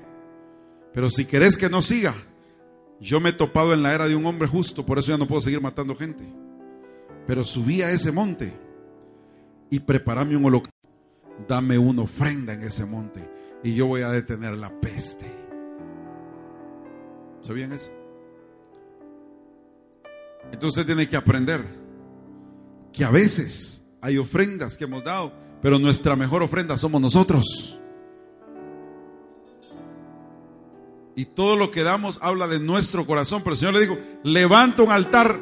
Speaker 1: Pero si querés que no siga, yo me he topado en la era de un hombre justo, por eso ya no puedo seguir matando gente. Pero subí a ese monte y preparame un holocausto. Dame una ofrenda en ese monte y yo voy a detener la peste. ¿Sabían eso? Entonces tiene que aprender que a veces hay ofrendas que hemos dado, pero nuestra mejor ofrenda somos nosotros. Y todo lo que damos habla de nuestro corazón. Pero el Señor le dijo, levanta un altar.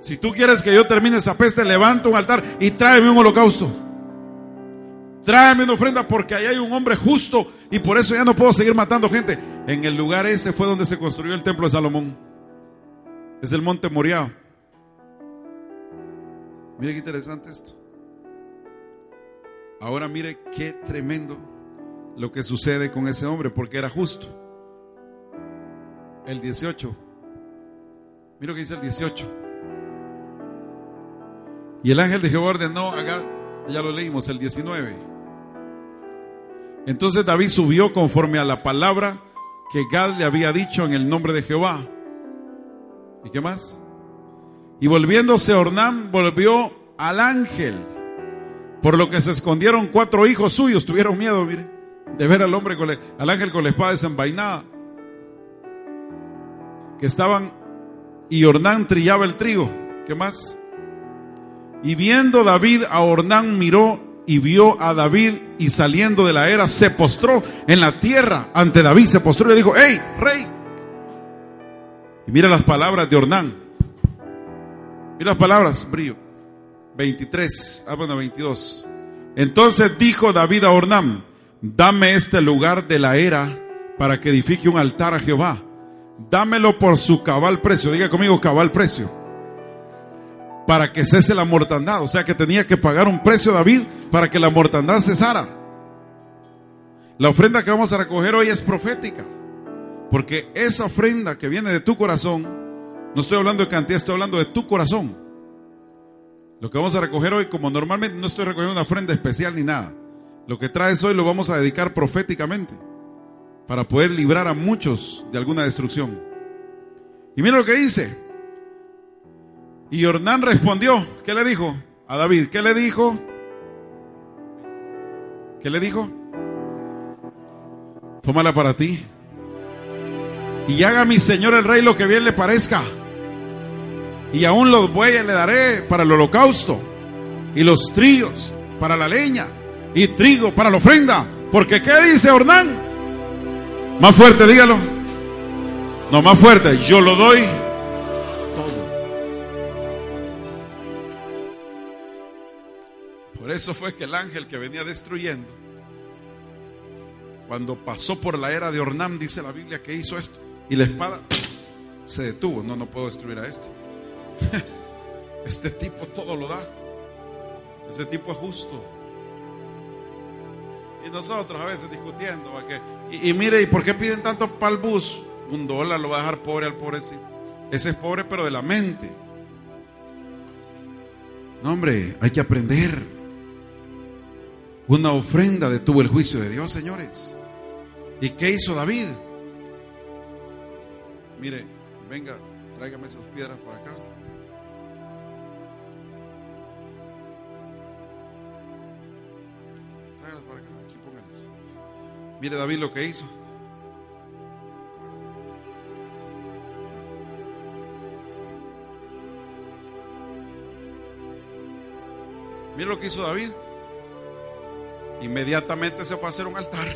Speaker 1: Si tú quieres que yo termine esa peste, levanta un altar y tráeme un holocausto. Tráeme una ofrenda porque ahí hay un hombre justo y por eso ya no puedo seguir matando gente. En el lugar ese fue donde se construyó el templo de Salomón. Es el monte Moriah. Mire qué interesante esto. Ahora mire qué tremendo lo que sucede con ese hombre porque era justo. El 18. Mira que dice el 18. Y el ángel de Jehová ordenó, acá ya lo leímos, el 19. Entonces David subió conforme a la palabra que Gad le había dicho en el nombre de Jehová. ¿Y qué más? Y volviéndose Ornán, volvió al ángel, por lo que se escondieron cuatro hijos suyos, tuvieron miedo, mire, de ver al hombre, con al ángel con la espada desenvainada, que estaban, y Ornán trillaba el trigo, ¿qué más? Y viendo David a Ornán miró y vio a David y saliendo de la era se postró en la tierra ante David, se postró y le dijo, hey, rey. Y mira las palabras de Ornán. Mira las palabras, brillo. 23, ah bueno, 22. Entonces dijo David a Ornán, dame este lugar de la era para que edifique un altar a Jehová. Dámelo por su cabal precio. Diga conmigo cabal precio para que cese la mortandad. O sea que tenía que pagar un precio David para que la mortandad cesara. La ofrenda que vamos a recoger hoy es profética. Porque esa ofrenda que viene de tu corazón, no estoy hablando de cantidad, estoy hablando de tu corazón. Lo que vamos a recoger hoy, como normalmente no estoy recogiendo una ofrenda especial ni nada. Lo que traes hoy lo vamos a dedicar proféticamente. Para poder librar a muchos de alguna destrucción. Y mira lo que dice. Y Ornán respondió, ¿qué le dijo a David? ¿Qué le dijo? ¿Qué le dijo? Tómala para ti. Y haga mi señor el rey lo que bien le parezca. Y aún los bueyes le daré para el holocausto. Y los trillos para la leña. Y trigo para la ofrenda. Porque ¿qué dice Ornán? Más fuerte, dígalo. No, más fuerte. Yo lo doy Por eso fue que el ángel que venía destruyendo, cuando pasó por la era de Ornam, dice la Biblia que hizo esto, y la espada se detuvo. No, no puedo destruir a este. Este tipo todo lo da. Este tipo es justo. Y nosotros a veces discutiendo, y, y, mire, ¿y por qué piden tanto para el bus? Un dólar lo va a dejar pobre al pobrecito. Ese es pobre, pero de la mente. No, hombre, hay que aprender. Una ofrenda detuvo el juicio de Dios, señores. ¿Y qué hizo David? Mire, venga, tráigame esas piedras para acá. Tráigalas para acá, aquí pónganlas. Mire David lo que hizo. Mire lo que hizo David. Inmediatamente se fue a hacer un altar.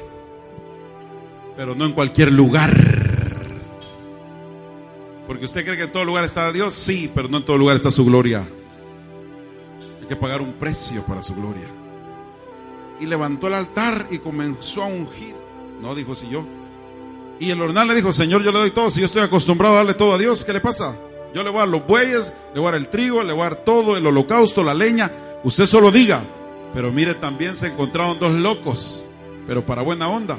Speaker 1: Pero no en cualquier lugar. Porque usted cree que en todo lugar está Dios. Sí, pero no en todo lugar está su gloria. Hay que pagar un precio para su gloria. Y levantó el altar y comenzó a ungir. No, dijo si yo. Y el hornal le dijo, Señor, yo le doy todo. Si yo estoy acostumbrado a darle todo a Dios, ¿qué le pasa? Yo le voy a dar los bueyes, le voy a dar el trigo, le voy a dar todo, el holocausto, la leña. Usted solo diga, pero mire, también se encontraron dos locos, pero para buena onda.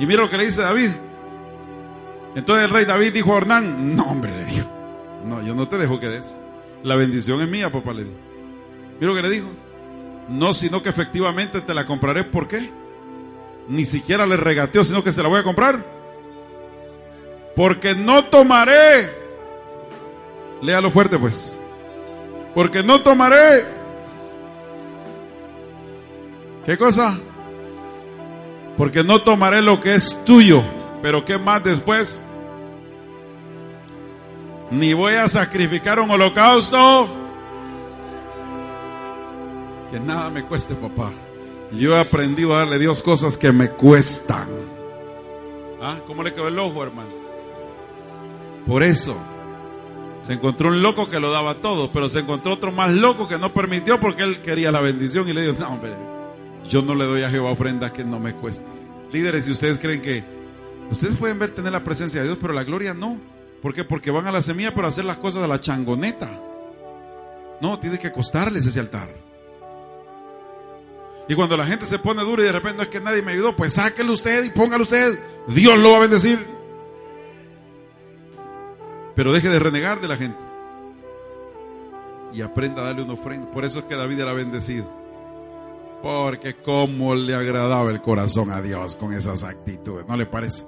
Speaker 1: Y mira lo que le dice David. Entonces el rey David dijo a Ornán, no hombre, le dijo, no, yo no te dejo que des. La bendición es mía, papá, le dijo. Mira lo que le dijo. No, sino que efectivamente te la compraré. ¿Por qué? Ni siquiera le regateo, sino que se la voy a comprar. Porque no tomaré. Léalo fuerte, pues. Porque no tomaré ¿Qué cosa? Porque no tomaré lo que es tuyo, pero ¿qué más después? Ni voy a sacrificar un holocausto. Que nada me cueste, papá. Yo he aprendido a darle a Dios cosas que me cuestan. ¿Ah? ¿Cómo le quedó el ojo, hermano? Por eso se encontró un loco que lo daba todo, pero se encontró otro más loco que no permitió porque él quería la bendición y le dijo, no, hombre, yo no le doy a Jehová ofrendas que no me cuesta. Líderes, si ustedes creen que ustedes pueden ver tener la presencia de Dios, pero la gloria no. ¿Por qué? Porque van a la semilla para hacer las cosas a la changoneta. No, tiene que costarles ese altar. Y cuando la gente se pone dura y de repente no es que nadie me ayudó, pues sáquelo usted y póngalo usted. Dios lo va a bendecir. Pero deje de renegar de la gente. Y aprenda a darle una ofrenda. Por eso es que David era bendecido. Porque cómo le agradaba el corazón a Dios con esas actitudes. ¿No le parece?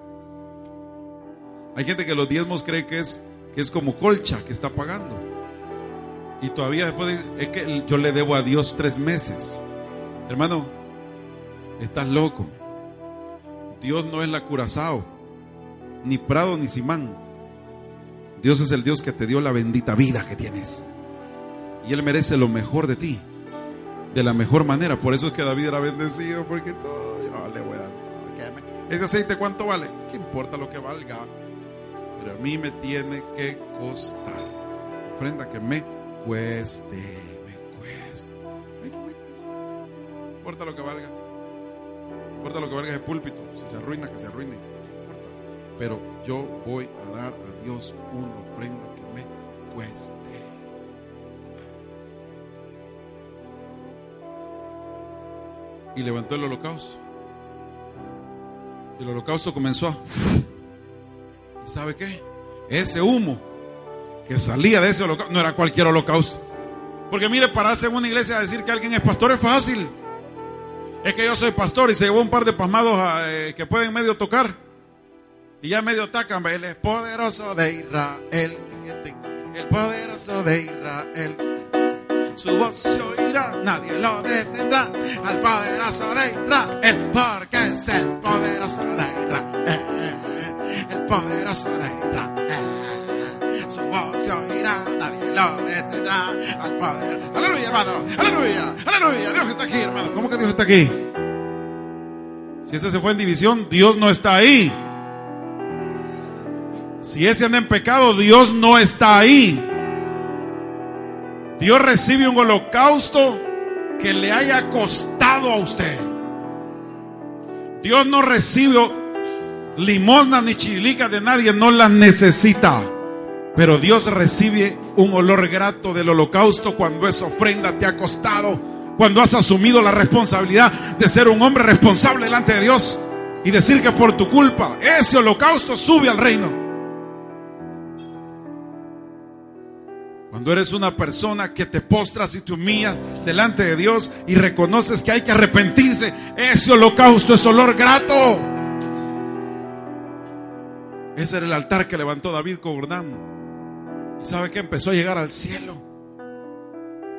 Speaker 1: Hay gente que los diezmos cree que es, que es como colcha que está pagando. Y todavía después es que yo le debo a Dios tres meses. Hermano, estás loco. Dios no es la curazao, ni Prado, ni Simán. Dios es el Dios que te dio la bendita vida que tienes. Y Él merece lo mejor de ti, de la mejor manera. Por eso es que David era bendecido, porque todo yo le voy a dar. Ese aceite, ¿cuánto vale? ¿Qué importa lo que valga? Pero a mí me tiene que costar. Ofrenda que me cueste. importa lo que valga. No importa lo que valga ese púlpito. Si se arruina, que se arruine. No importa. Pero yo voy a dar a Dios una ofrenda que me cueste. Y levantó el holocausto. Y el holocausto comenzó a... ¿Y sabe qué? Ese humo que salía de ese holocausto no era cualquier holocausto. Porque mire, pararse en una iglesia a decir que alguien es pastor es fácil. Es que yo soy pastor y se llevó un par de pasmados eh, que pueden medio tocar. Y ya medio tacan. Él es poderoso de Israel. El poderoso de Israel. Su voz se oirá, nadie lo detendrá. Al poderoso de Israel, porque es el poderoso de Israel. El poderoso de Israel. Su voz se oirá, nadie lo detendrá. Al poder. Aleluya, hermano. Aleluya. Aleluya. Dios está aquí, hermano. ¿Cómo que Dios está aquí? Si ese se fue en división, Dios no está ahí. Si ese anda en pecado, Dios no está ahí. Dios recibe un holocausto que le haya costado a usted. Dios no recibe limosna ni chilica de nadie, no las necesita. Pero Dios recibe un olor grato del holocausto cuando esa ofrenda te ha costado, cuando has asumido la responsabilidad de ser un hombre responsable delante de Dios y decir que por tu culpa ese holocausto sube al reino. Cuando eres una persona que te postras y te humillas delante de Dios y reconoces que hay que arrepentirse, ese holocausto es olor grato. Ese era el altar que levantó David con Urdam. ¿Y sabe que empezó a llegar al cielo?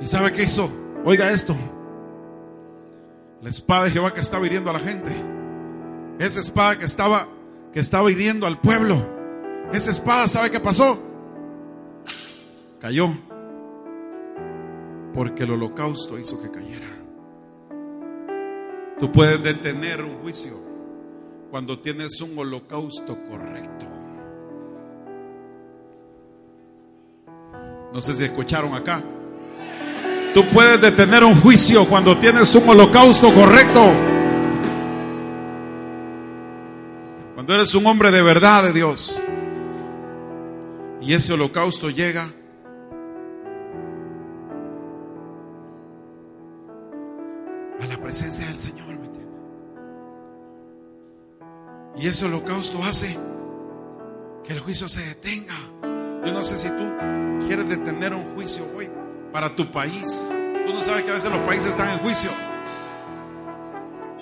Speaker 1: ¿Y sabe qué hizo? Oiga esto. La espada de Jehová que estaba hiriendo a la gente. Esa espada que estaba, que estaba hiriendo al pueblo. Esa espada, ¿sabe qué pasó? Cayó porque el holocausto hizo que cayera. Tú puedes detener un juicio cuando tienes un holocausto correcto. No sé si escucharon acá. Tú puedes detener un juicio cuando tienes un holocausto correcto. Cuando eres un hombre de verdad de Dios. Y ese holocausto llega a la presencia del Señor. Y ese holocausto hace que el juicio se detenga. Yo no sé si tú quieres detener un juicio hoy para tu país. Tú no sabes que a veces los países están en juicio.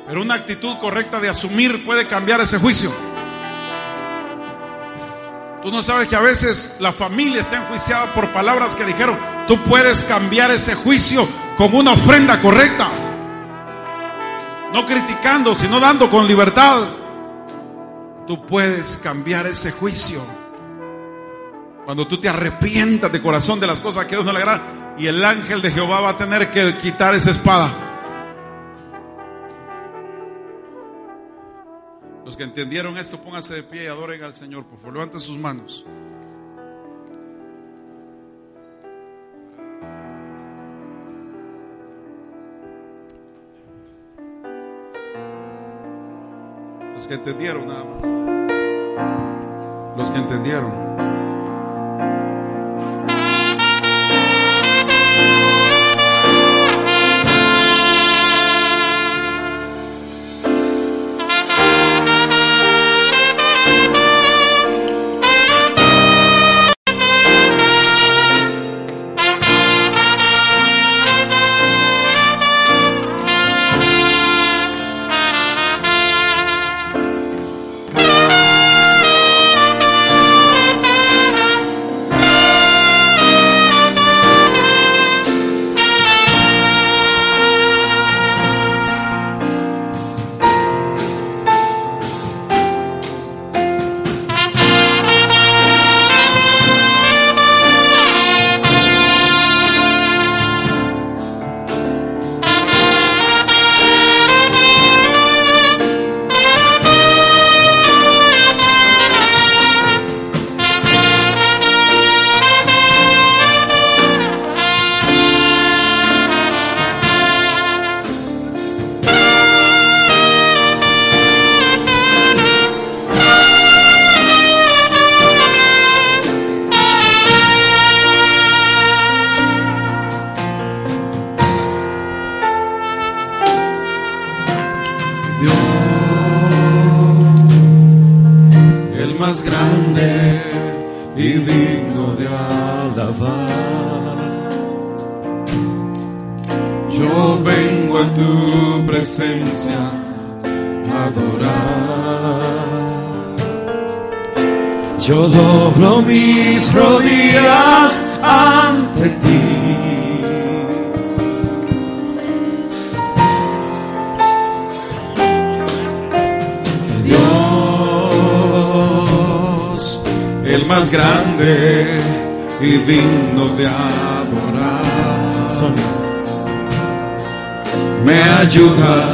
Speaker 1: Pero una actitud correcta de asumir puede cambiar ese juicio. Tú no sabes que a veces la familia está enjuiciada por palabras que dijeron. Tú puedes cambiar ese juicio con una ofrenda correcta. No criticando, sino dando con libertad. Tú puedes cambiar ese juicio. Cuando tú te arrepientas de corazón de las cosas que Dios no le agrada. Y el ángel de Jehová va a tener que quitar esa espada. Los que entendieron esto, pónganse de pie y adoren al Señor. Por favor, levanten sus manos. Los que entendieron nada más. Los que entendieron. De alabar. Yo vengo a tu presencia a adorar. Yo doblo mis rodillas ante ti. Más grande y digno de adorar, me ayuda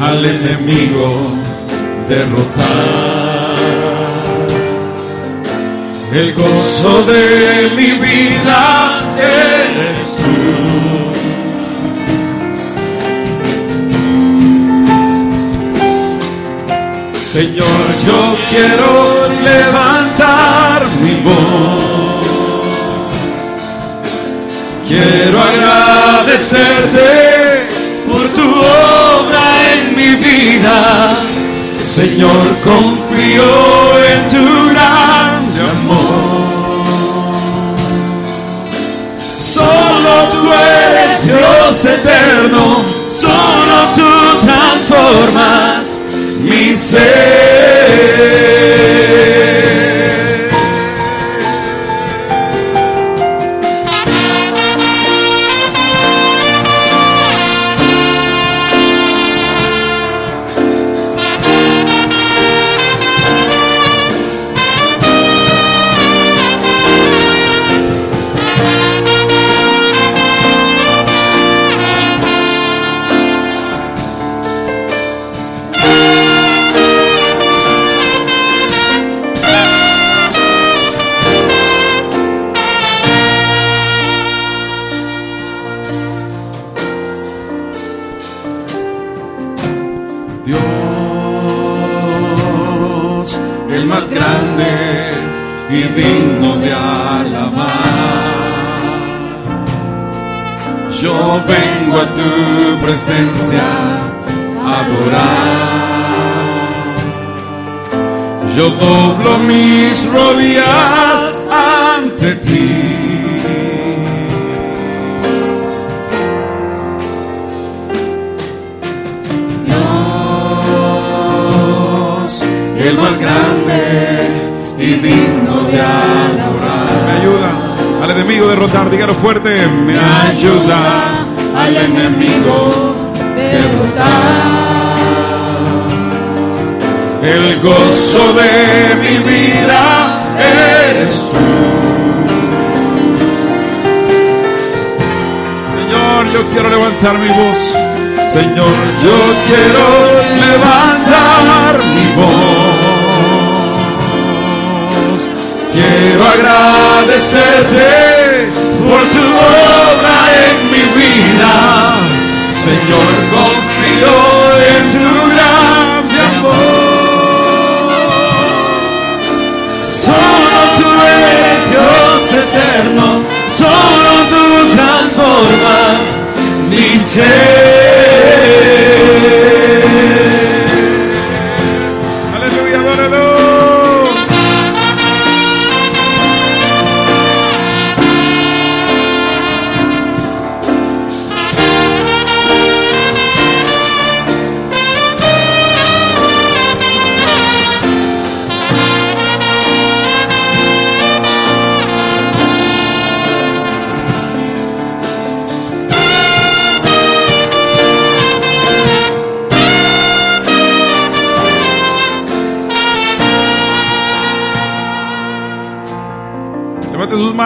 Speaker 1: al enemigo derrotar. El gozo de mi vida eres tú. Señor, yo quiero levantar mi voz. Quiero agradecerte por tu obra en mi vida. Señor, confío en tu gran amor. Solo tú eres Dios eterno, solo tú transformas mi ser. Más grande y digno de alabar. Yo vengo a tu presencia adorar. Yo doblo mis rodillas ante ti. El más grande y digno de adorar. Me ayuda al enemigo a derrotar, dígalo fuerte. Me ayuda al enemigo derrotar. El gozo de mi vida eres tú. Señor, yo quiero levantar mi voz. Señor, yo quiero levantar mi voz. Quiero agradecerte por tu obra en mi vida. Señor, confío en tu gran amor.
Speaker 2: Solo tú eres Dios eterno, solo tú transformas mi ser.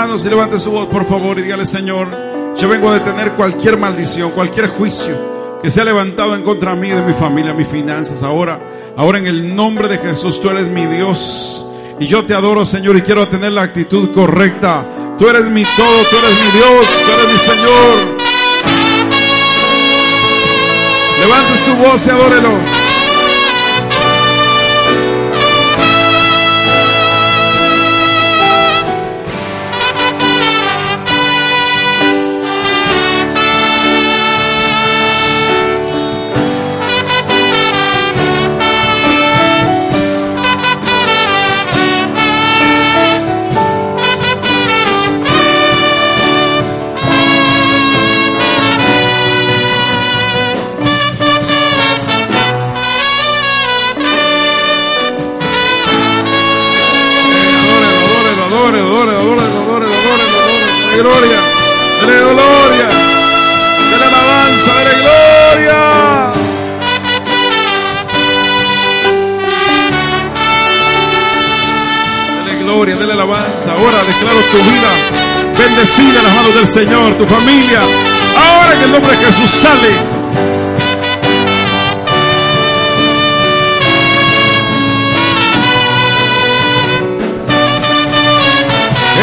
Speaker 1: Manos y levante su voz, por favor, y dígale, Señor, yo vengo a detener cualquier maldición, cualquier juicio que se ha levantado en contra mí, de mi familia, mis finanzas. Ahora, ahora en el nombre de Jesús, tú eres mi Dios. Y yo te adoro, Señor, y quiero tener la actitud correcta. Tú eres mi todo, tú eres mi Dios, tú eres mi Señor. Levante su voz y adórelo. Tu vida bendecida en las manos del Señor, tu familia. Ahora en el nombre de Jesús sale.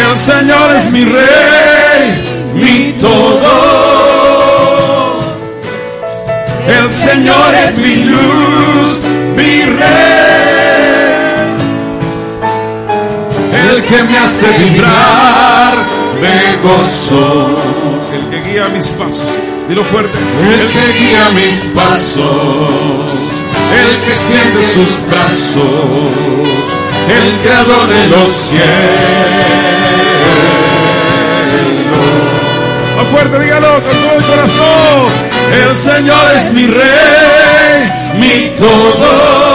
Speaker 1: El Señor es mi rey, mi todo. El Señor es mi luz, mi rey. El que me hace vibrar de gozo. El que guía mis pasos. Dilo fuerte.
Speaker 2: El que guía mis pasos, el que extiende sus brazos, el creador de los cielos.
Speaker 1: Más fuerte, dígalo con todo el corazón. El Señor es mi rey, mi todo.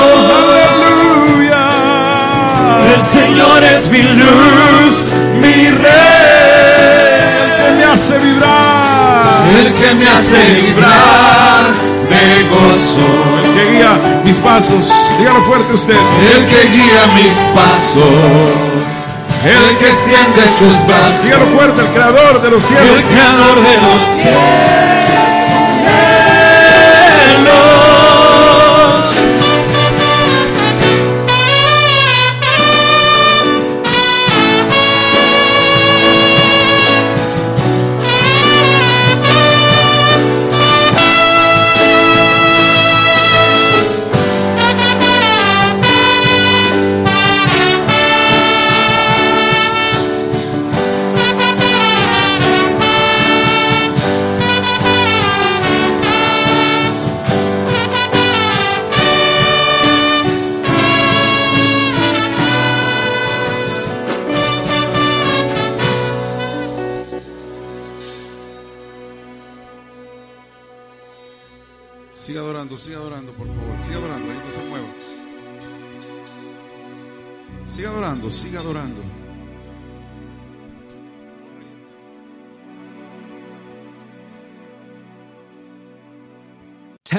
Speaker 2: El Señor es mi luz, mi rey,
Speaker 1: que me hace vibrar.
Speaker 2: el que me hace vibrar de gozo,
Speaker 1: El que guía mis pasos. Dígalo fuerte usted.
Speaker 2: el que guía mis pasos, el que extiende sus brazos,
Speaker 1: Dígalo fuerte, el creador de los cielos.
Speaker 2: el creador de los cielos.